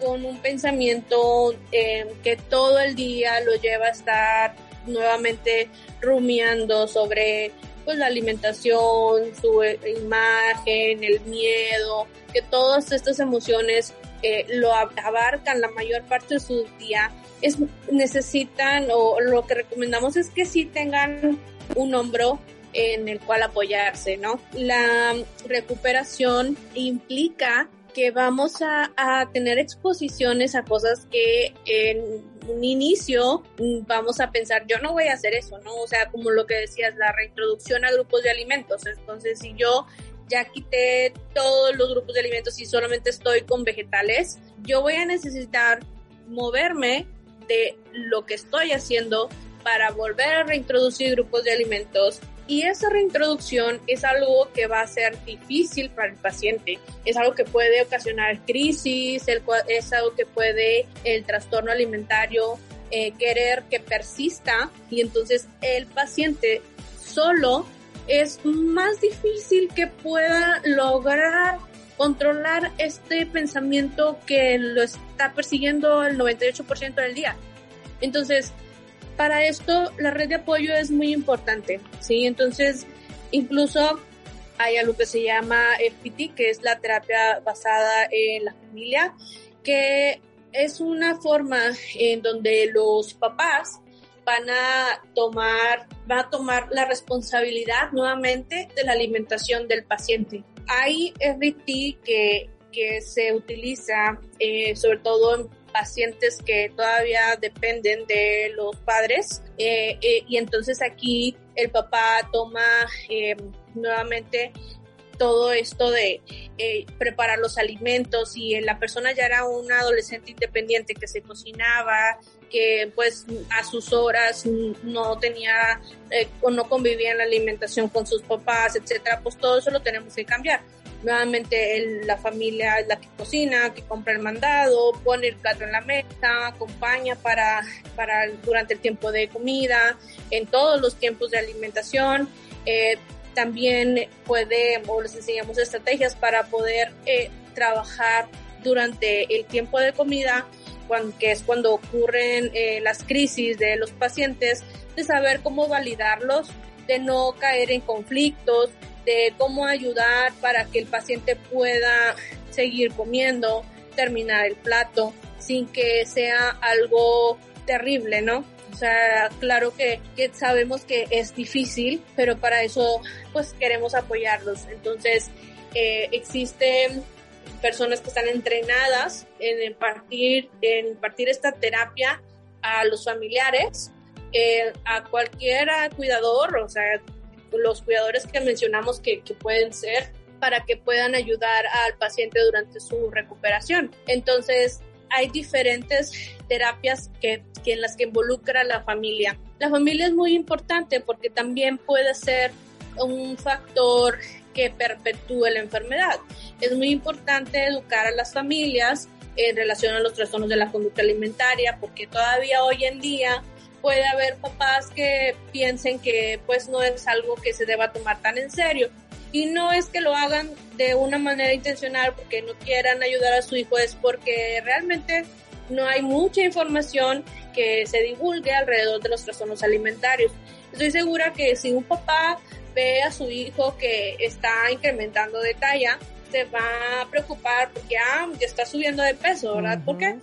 con un pensamiento eh, que todo el día lo lleva a estar nuevamente rumiando sobre pues la alimentación, su eh, imagen, el miedo, que todas estas emociones eh, lo abarcan la mayor parte de su día, es, necesitan o lo que recomendamos es que sí tengan un hombro en el cual apoyarse, ¿no? La recuperación implica que vamos a, tener exposiciones a cosas que en un inicio vamos a pensar, yo no voy a hacer eso, ¿no? O sea, como lo que decías, la reintroducción a grupos de alimentos. Entonces, si yo ya quité todos los grupos de alimentos y solamente estoy con vegetales, yo voy a necesitar moverme de lo que estoy haciendo para volver a reintroducir grupos de alimentos y esa reintroducción es algo que va a ser difícil para el paciente, es algo que puede ocasionar crisis, es algo que puede el trastorno alimentario eh, querer que persista y entonces el paciente solo es más difícil que pueda lograr controlar este pensamiento que lo está persiguiendo el 98% del día. Entonces, para esto la red de apoyo es muy importante, ¿sí? Entonces, incluso hay algo que se llama FPT, que es la terapia basada en la familia, que es una forma en donde los papás van a tomar, va a tomar la responsabilidad nuevamente de la alimentación del paciente. Hay FPT que, que se utiliza eh, sobre todo en pacientes que todavía dependen de los padres eh, eh, y entonces aquí el papá toma eh, nuevamente todo esto de preparar los alimentos y la persona ya era una adolescente independiente que se cocinaba, que pues a sus horas no tenía o no convivía en la alimentación con sus papás, etcétera, pues todo eso lo tenemos que cambiar. Nuevamente la familia es la que cocina, que compra el mandado, pone el plato en la mesa, acompaña para, para durante el tiempo de comida, en todos los tiempos de alimentación. Eh, también puede, o les enseñamos estrategias para poder eh, trabajar durante el tiempo de comida, cuando, que es cuando ocurren eh, las crisis de los pacientes, de saber cómo validarlos, de no caer en conflictos, de cómo ayudar para que el paciente pueda seguir comiendo, terminar el plato, sin que sea algo terrible, ¿no? O sea, claro que, sabemos que es difícil, pero para eso pues queremos apoyarlos. Entonces, eh, existen personas que están entrenadas en impartir, en impartir esta terapia a los familiares, eh, a cualquier cuidador, o sea, los cuidadores que mencionamos que, pueden ser para que puedan ayudar al paciente durante su recuperación. Entonces, hay diferentes terapias que, que, en las que involucra la familia. La familia es muy importante porque también puede ser un factor que perpetúe la enfermedad. Es muy importante educar a las familias en relación a los trastornos de la conducta alimentaria porque todavía hoy en día puede haber papás que piensen que pues no es algo que se deba tomar tan en serio. Y no es que lo hagan de una manera intencional porque no quieran ayudar a su hijo, es porque realmente no hay mucha información que se divulgue alrededor de los trastornos alimentarios. Estoy segura que si un papá ve a su hijo que está incrementando de talla, se va a preocupar porque ah, ya está subiendo de peso, ¿verdad? ¿Por qué?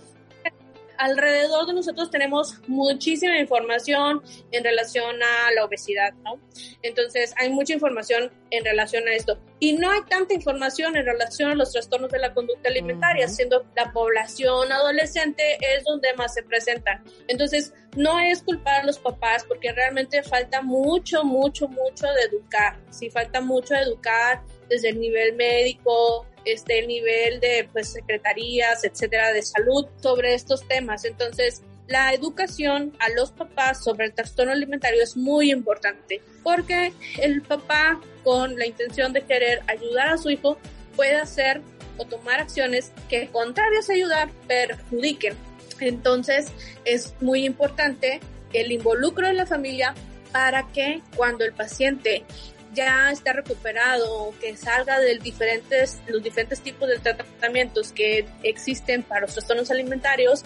Alrededor de nosotros tenemos muchísima información en relación a la obesidad, ¿no? Entonces, hay mucha información en relación a esto. Y no hay tanta información en relación a los trastornos de la conducta alimentaria, siendo la población adolescente es donde más se presentan. Entonces, no es culpar a los papás porque realmente falta mucho, mucho, mucho de educar. Sí, falta mucho de educar desde el nivel médico, este, el nivel de pues, secretarías, etcétera, de salud sobre estos temas. Entonces, la educación a los papás sobre el trastorno alimentario es muy importante porque el papá con la intención de querer ayudar a su hijo puede hacer o tomar acciones que contrarias a ayudar perjudiquen. Entonces es muy importante el involucro de la familia para que cuando el paciente ya está recuperado, que salga de diferentes, los diferentes tipos de tratamientos que existen para los trastornos alimentarios,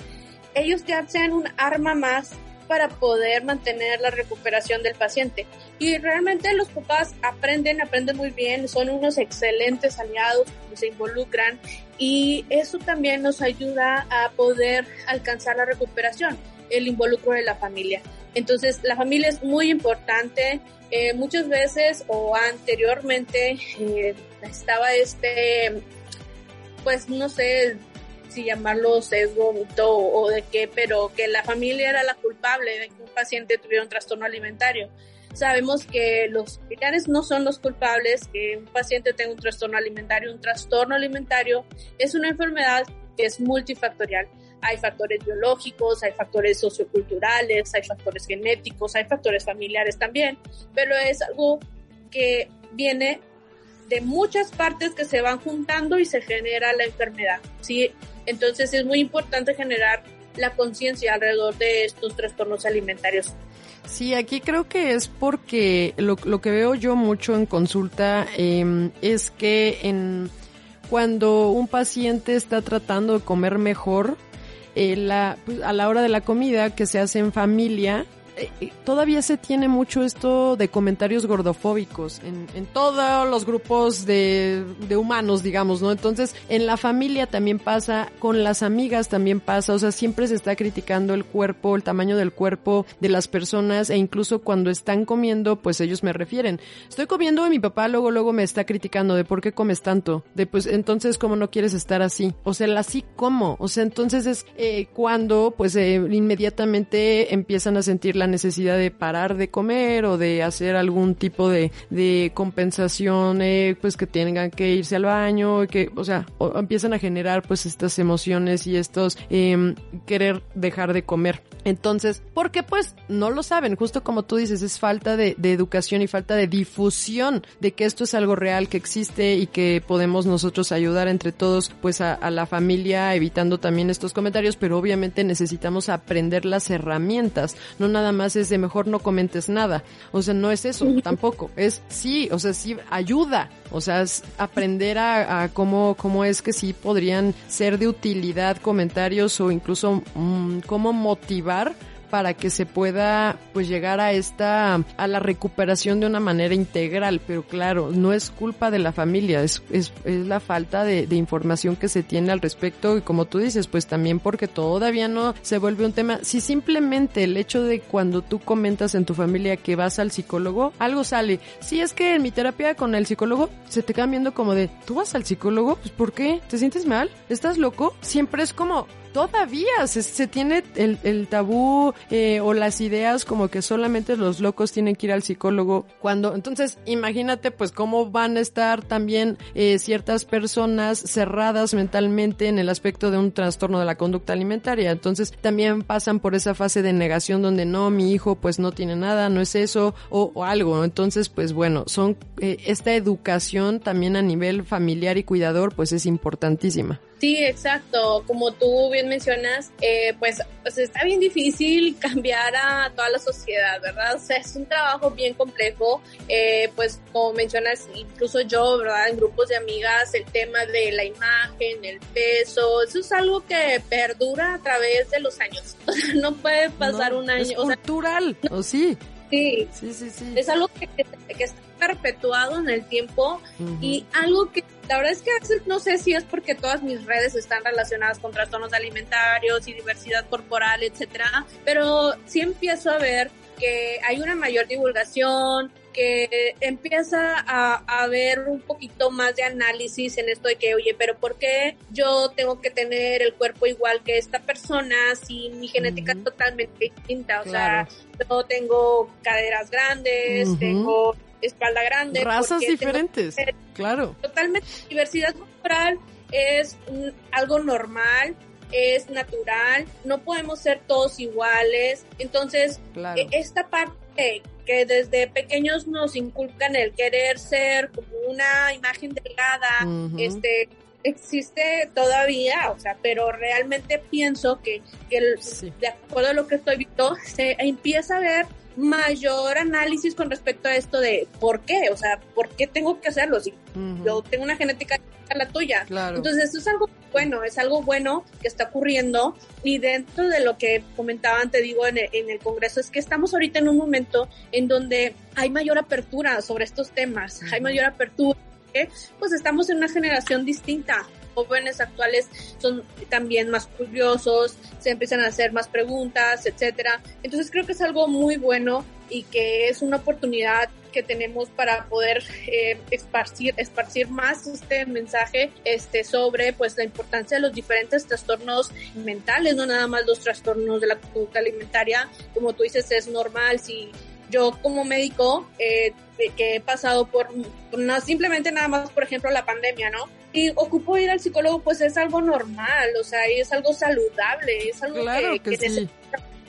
ellos ya sean un arma más para poder mantener la recuperación del paciente. Y realmente los papás aprenden, aprenden muy bien, son unos excelentes aliados, se involucran y eso también nos ayuda a poder alcanzar la recuperación, el involucro de la familia. Entonces, la familia es muy importante. Eh, muchas veces o anteriormente eh, estaba este, pues no sé si llamarlo sesgo o de qué, pero que la familia era la culpable de que un paciente tuviera un trastorno alimentario. Sabemos que los familiares no son los culpables, que un paciente tenga un trastorno alimentario. Un trastorno alimentario es una enfermedad que es multifactorial hay factores biológicos, hay factores socioculturales, hay factores genéticos, hay factores familiares también, pero es algo que viene de muchas partes que se van juntando y se genera la enfermedad, ¿sí? Entonces es muy importante generar la conciencia alrededor de estos trastornos alimentarios. Sí, aquí creo que es porque lo, que veo yo mucho en consulta eh, es que en cuando un paciente está tratando de comer mejor, eh, la, pues, a la hora de la comida que se hace en familia, todavía se tiene mucho esto de comentarios gordofóbicos en, en todos los grupos de, de, humanos, digamos, ¿no? Entonces, en la familia también pasa, con las amigas también pasa, o sea, siempre se está criticando el cuerpo, el tamaño del cuerpo de las personas e incluso cuando están comiendo, pues ellos me refieren, estoy comiendo y mi papá luego, luego me está criticando de por qué comes tanto, de pues entonces, ¿cómo no quieres estar así? O sea, el así como, o sea, entonces es eh, cuando, pues, eh, inmediatamente empiezan a sentir la necesidad de parar de comer o de hacer algún tipo de, de compensación, eh, pues que tengan que irse al baño, que, o sea, o empiezan a generar pues estas emociones y estos eh, querer dejar de comer. Entonces, porque pues no lo saben, justo como tú dices, es falta de, de, educación y falta de difusión de que esto es algo real, que existe y que podemos nosotros ayudar entre todos pues a, a la familia evitando también estos comentarios, pero obviamente necesitamos aprender las herramientas, no nada más es de mejor no comentes nada. O sea, no es eso tampoco. Es sí, o sea, sí ayuda. O sea, es aprender a, a cómo, cómo es que sí podrían ser de utilidad comentarios o incluso mmm, cómo motivar para que se pueda pues llegar a esta a la recuperación de una manera integral. Pero claro no es culpa de la familia es, es, es la falta de, información que se tiene al respecto. Y como tú dices pues también porque todavía no se vuelve un tema. Si simplemente el hecho de cuando tú comentas en tu familia que vas al psicólogo algo sale. Si es que en mi terapia con el psicólogo se te quedan viendo como de tú vas al psicólogo pues por qué te sientes mal estás loco siempre es como todavía se, se tiene el, el tabú eh, o las ideas como que solamente los locos tienen que ir al psicólogo cuando entonces imagínate pues cómo van a estar también eh, ciertas personas cerradas mentalmente en el aspecto de un trastorno de la conducta alimentaria. Entonces también pasan por esa fase de negación donde no mi hijo pues no tiene nada no es eso o, o algo. Entonces pues bueno son eh, esta educación también a nivel familiar y cuidador pues es importantísima Sí, exacto. Como tú bien mencionas, eh, pues, pues está bien difícil cambiar a toda la sociedad, ¿verdad? O sea, es un trabajo bien complejo. Eh, pues como mencionas, incluso yo, ¿verdad? En grupos de amigas, el tema de la imagen, el peso, eso es algo que perdura a través de los años. O sea, no puede pasar no, un año. Es cultural, o, sea, ¿o sí? Sí, sí, sí, sí. Es algo que, está perpetuado en el tiempo y algo que la verdad es que a veces no sé si es porque todas mis redes están relacionadas con trastornos alimentarios y diversidad corporal, etcétera, pero sí empiezo a ver que hay una mayor divulgación, que empieza a, haber un poquito más de análisis en esto de que, oye, pero ¿por qué yo tengo que tener el cuerpo igual que esta persona si mi genética es totalmente distinta? O sea, yo tengo caderas grandes, tengo espalda grande. Razas diferentes, claro. Totalmente. Diversidad corporal es algo normal, es natural, no podemos ser todos iguales. Entonces, e, esta parte que desde pequeños nos inculcan el querer ser como una imagen delgada, este existe todavía, o sea, pero realmente pienso que, que de acuerdo a lo que estoy viendo, se empieza a ver mayor análisis con respecto a esto de por qué, o sea, por qué tengo que hacerlo si yo tengo una genética a la tuya. Entonces, esto es algo bueno, es algo bueno que está ocurriendo y dentro de lo que comentaban, te digo, en el, en el Congreso, es que estamos ahorita en un momento en donde hay mayor apertura sobre estos temas, hay mayor apertura, pues estamos en una generación distinta jóvenes actuales son también más curiosos, se empiezan a hacer más preguntas, etcétera. Entonces creo que es algo muy bueno y que es una oportunidad que tenemos para poder eh, esparcir, esparcir más este mensaje este, sobre pues la importancia de los diferentes trastornos mentales, no nada más los trastornos de la conducta alimentaria, como tú dices, es normal si yo como médico eh, que he pasado por, no simplemente nada más, por ejemplo, la pandemia, ¿no? Y ocupo ir al psicólogo, pues es algo normal, o sea, es algo saludable, es algo que, que,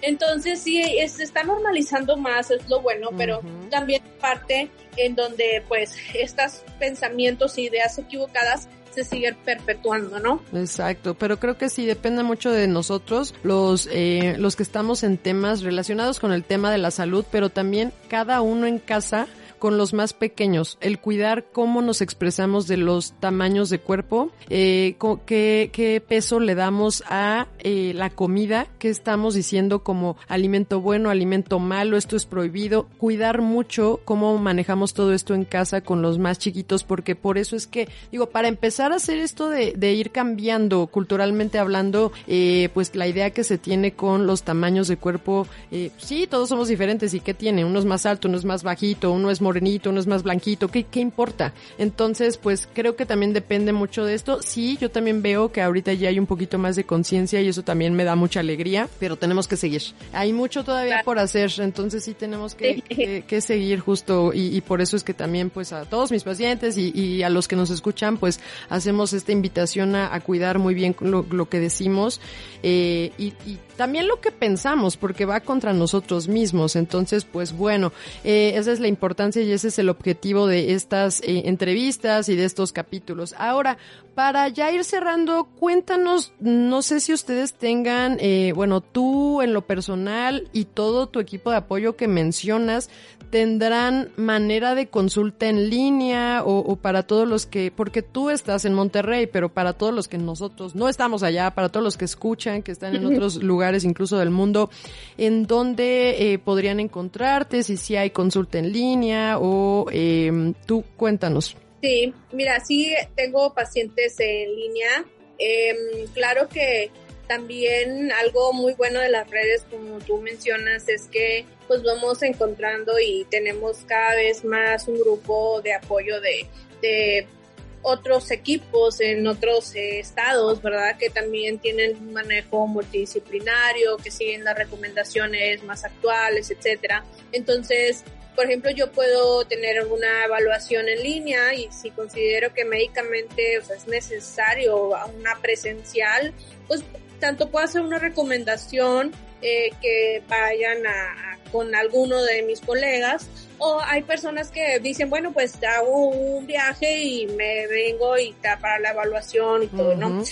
Entonces sí, se está normalizando más, es lo bueno, pero también parte en donde pues estos pensamientos e ideas equivocadas se siguen perpetuando, ¿no? Exacto, pero creo que sí depende mucho de nosotros, los, eh, los que estamos en temas relacionados con el tema de la salud, pero también cada uno en casa con los más pequeños, el cuidar cómo nos expresamos de los tamaños de cuerpo, eh, qué, peso le damos a eh, la comida, qué estamos diciendo como alimento bueno, alimento malo, esto es prohibido, cuidar mucho cómo manejamos todo esto en casa con los más chiquitos, porque por eso es que, digo, para empezar a hacer esto de, ir cambiando culturalmente hablando, eh, pues la idea que se tiene con los tamaños de cuerpo, sí, todos somos diferentes y qué tiene, uno es más alto, uno es más bajito, uno es morenito, uno es más blanquito, ¿qué, qué importa? Entonces, pues creo que también depende mucho de esto. Sí, yo también veo que ahorita ya hay un poquito más de conciencia y eso también me da mucha alegría, pero tenemos que seguir. Hay mucho todavía por hacer, entonces sí tenemos que, que, seguir justo y, y, por eso es que también pues a todos mis pacientes y, y a los que nos escuchan pues hacemos esta invitación a, a cuidar muy bien lo, lo que decimos eh, y, y también lo que pensamos, porque va contra nosotros mismos. Entonces, pues bueno, eh, esa es la importancia y ese es el objetivo de estas eh, entrevistas y de estos capítulos. Ahora, para ya ir cerrando, cuéntanos, no sé si ustedes tengan, eh, bueno, tú en lo personal y todo tu equipo de apoyo que mencionas, tendrán manera de consulta en línea o, o, para todos los que, porque tú estás en Monterrey, pero para todos los que nosotros no estamos allá, para todos los que escuchan, que están en otros lugares incluso del mundo, en donde eh, podrían encontrarte, si sí hay consulta en línea o eh, tú cuéntanos. Sí, mira, sí tengo pacientes en línea. Eh, claro que también algo muy bueno de las redes, como tú mencionas, es que pues vamos encontrando y tenemos cada vez más un grupo de apoyo de, de otros equipos en otros eh, estados, ¿verdad? Que también tienen un manejo multidisciplinario, que siguen las recomendaciones más actuales, etcétera. Entonces, por ejemplo, yo puedo tener una evaluación en línea y si considero que médicamente es necesario una presencial, pues tanto puedo hacer una recomendación eh, que vayan a, con alguno de mis colegas o hay personas que dicen, bueno, pues hago un viaje y me vengo y está para la evaluación y todo, ¿no?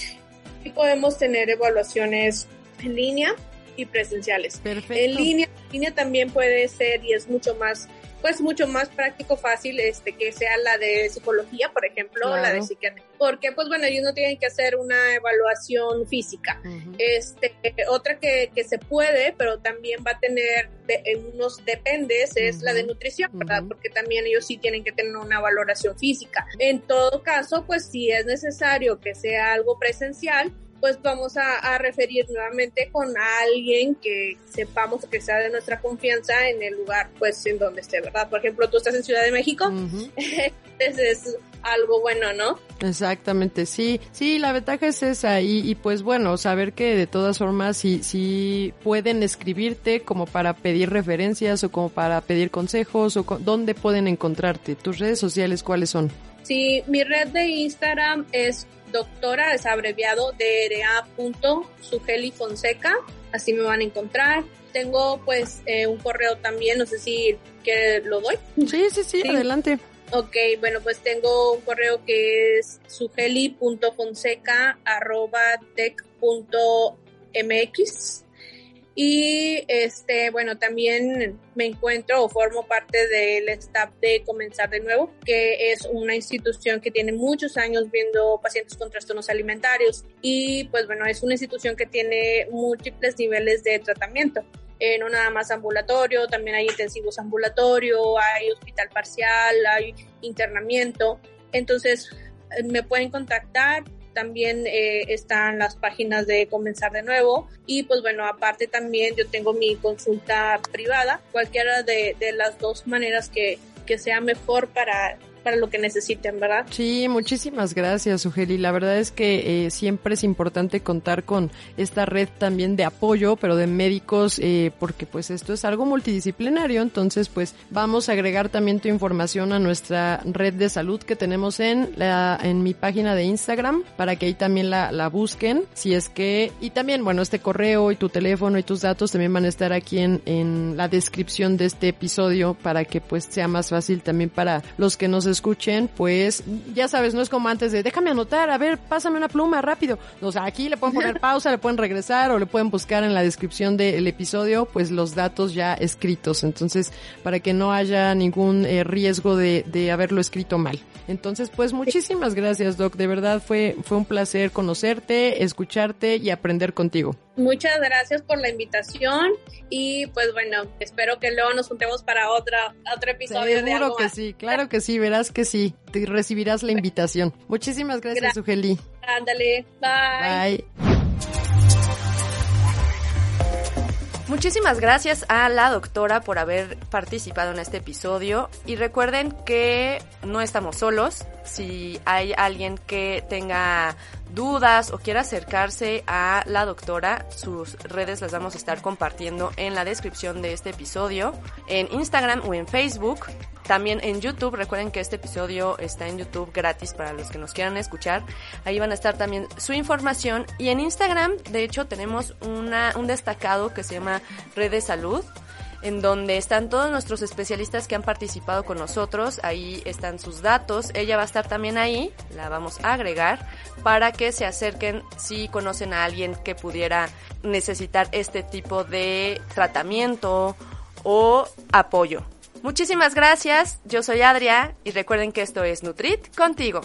Y podemos tener evaluaciones en línea y presenciales. Perfecto. En línea, en línea también puede ser y es mucho más pues mucho más práctico, fácil, este, que sea la de psicología, por ejemplo, la de psiquiatría. Porque, pues bueno, ellos no tienen que hacer una evaluación física. Este, otra que, que se puede, pero también va a tener de, unos dependes, es la de nutrición, ¿verdad? Porque también ellos sí tienen que tener una valoración física. En todo caso, pues si es necesario que sea algo presencial, pues vamos a, referir nuevamente con alguien que sepamos que sea de nuestra confianza en el lugar pues en donde esté, ¿verdad? Por ejemplo, tú estás en Ciudad de México, entonces es algo bueno, ¿no? Exactamente, sí, sí, la ventaja es esa y, y pues bueno, saber que de todas formas si, si pueden escribirte como para pedir referencias o como para pedir consejos o dónde pueden encontrarte, tus redes sociales cuáles son. Sí, mi red de Instagram es doctora, es abreviado Fonseca, así me van a encontrar. Tengo pues eh, un correo también, no sé si que lo doy. Sí, sí, sí, adelante. Ok, bueno, pues tengo un correo que es sugeli.fonseca.tech.mx. Y este, bueno, también me encuentro o formo parte del staff de Comenzar de Nuevo, que es una institución que tiene muchos años viendo pacientes con trastornos alimentarios. Y pues bueno, es una institución que tiene múltiples niveles de tratamiento. Eh, no nada más ambulatorio, también hay intensivos ambulatorio, hay hospital parcial, hay internamiento. Entonces, me pueden contactar también eh, están las páginas de Comenzar de Nuevo. Y pues bueno, aparte también yo tengo mi consulta privada, cualquiera de, de las dos maneras que, que sea mejor para para lo que necesiten, ¿verdad? Sí, muchísimas gracias, Ugeli. La verdad es que eh, siempre es importante contar con esta red también de apoyo, pero de médicos, eh, porque pues esto es algo multidisciplinario. Entonces, pues vamos a agregar también tu información a nuestra red de salud que tenemos en la en mi página de Instagram para que ahí también la, la busquen. Si es que y también bueno este correo y tu teléfono y tus datos también van a estar aquí en en la descripción de este episodio para que pues sea más fácil también para los que nos escuchen, pues ya sabes, no es como antes de déjame anotar, a ver, pásame una pluma rápido. O sea, aquí le pueden poner pausa, le pueden regresar o le pueden buscar en la descripción del episodio, pues los datos ya escritos. Entonces, para que no haya ningún eh, riesgo de, de haberlo escrito mal. Entonces, pues muchísimas gracias, Doc. De verdad fue, fue un placer conocerte, escucharte y aprender contigo. Muchas gracias por la invitación y pues bueno, espero que luego nos juntemos para otra, otro episodio de algo que sí, claro que sí, verás que sí, te recibirás la invitación. Muchísimas gracias, Ugeli. Ándale, bye. Bye. Muchísimas gracias a la doctora por haber participado en este episodio y recuerden que no estamos solos. Si hay alguien que tenga dudas o quiera acercarse a la doctora, sus redes las vamos a estar compartiendo en la descripción de este episodio, en Instagram o en Facebook. También en YouTube, recuerden que este episodio está en YouTube gratis para los que nos quieran escuchar. Ahí van a estar también su información. Y en Instagram, de hecho, tenemos una, un destacado que se llama Red de Salud en donde están todos nuestros especialistas que han participado con nosotros. Ahí están sus datos. Ella va a estar también ahí, la vamos a agregar para que se acerquen si conocen a alguien que pudiera necesitar este tipo de tratamiento o apoyo. Muchísimas gracias, yo soy Adria y recuerden que esto es Nutrit contigo.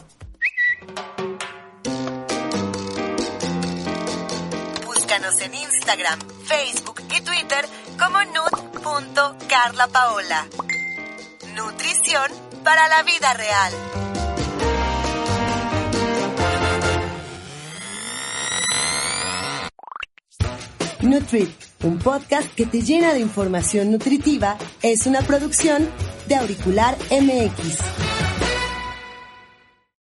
Búscanos en Instagram, Facebook y Twitter como nut.carlapaola. Nutrición para la vida real. Nutrit, un podcast que te llena de información nutritiva, es una producción de Auricular MX.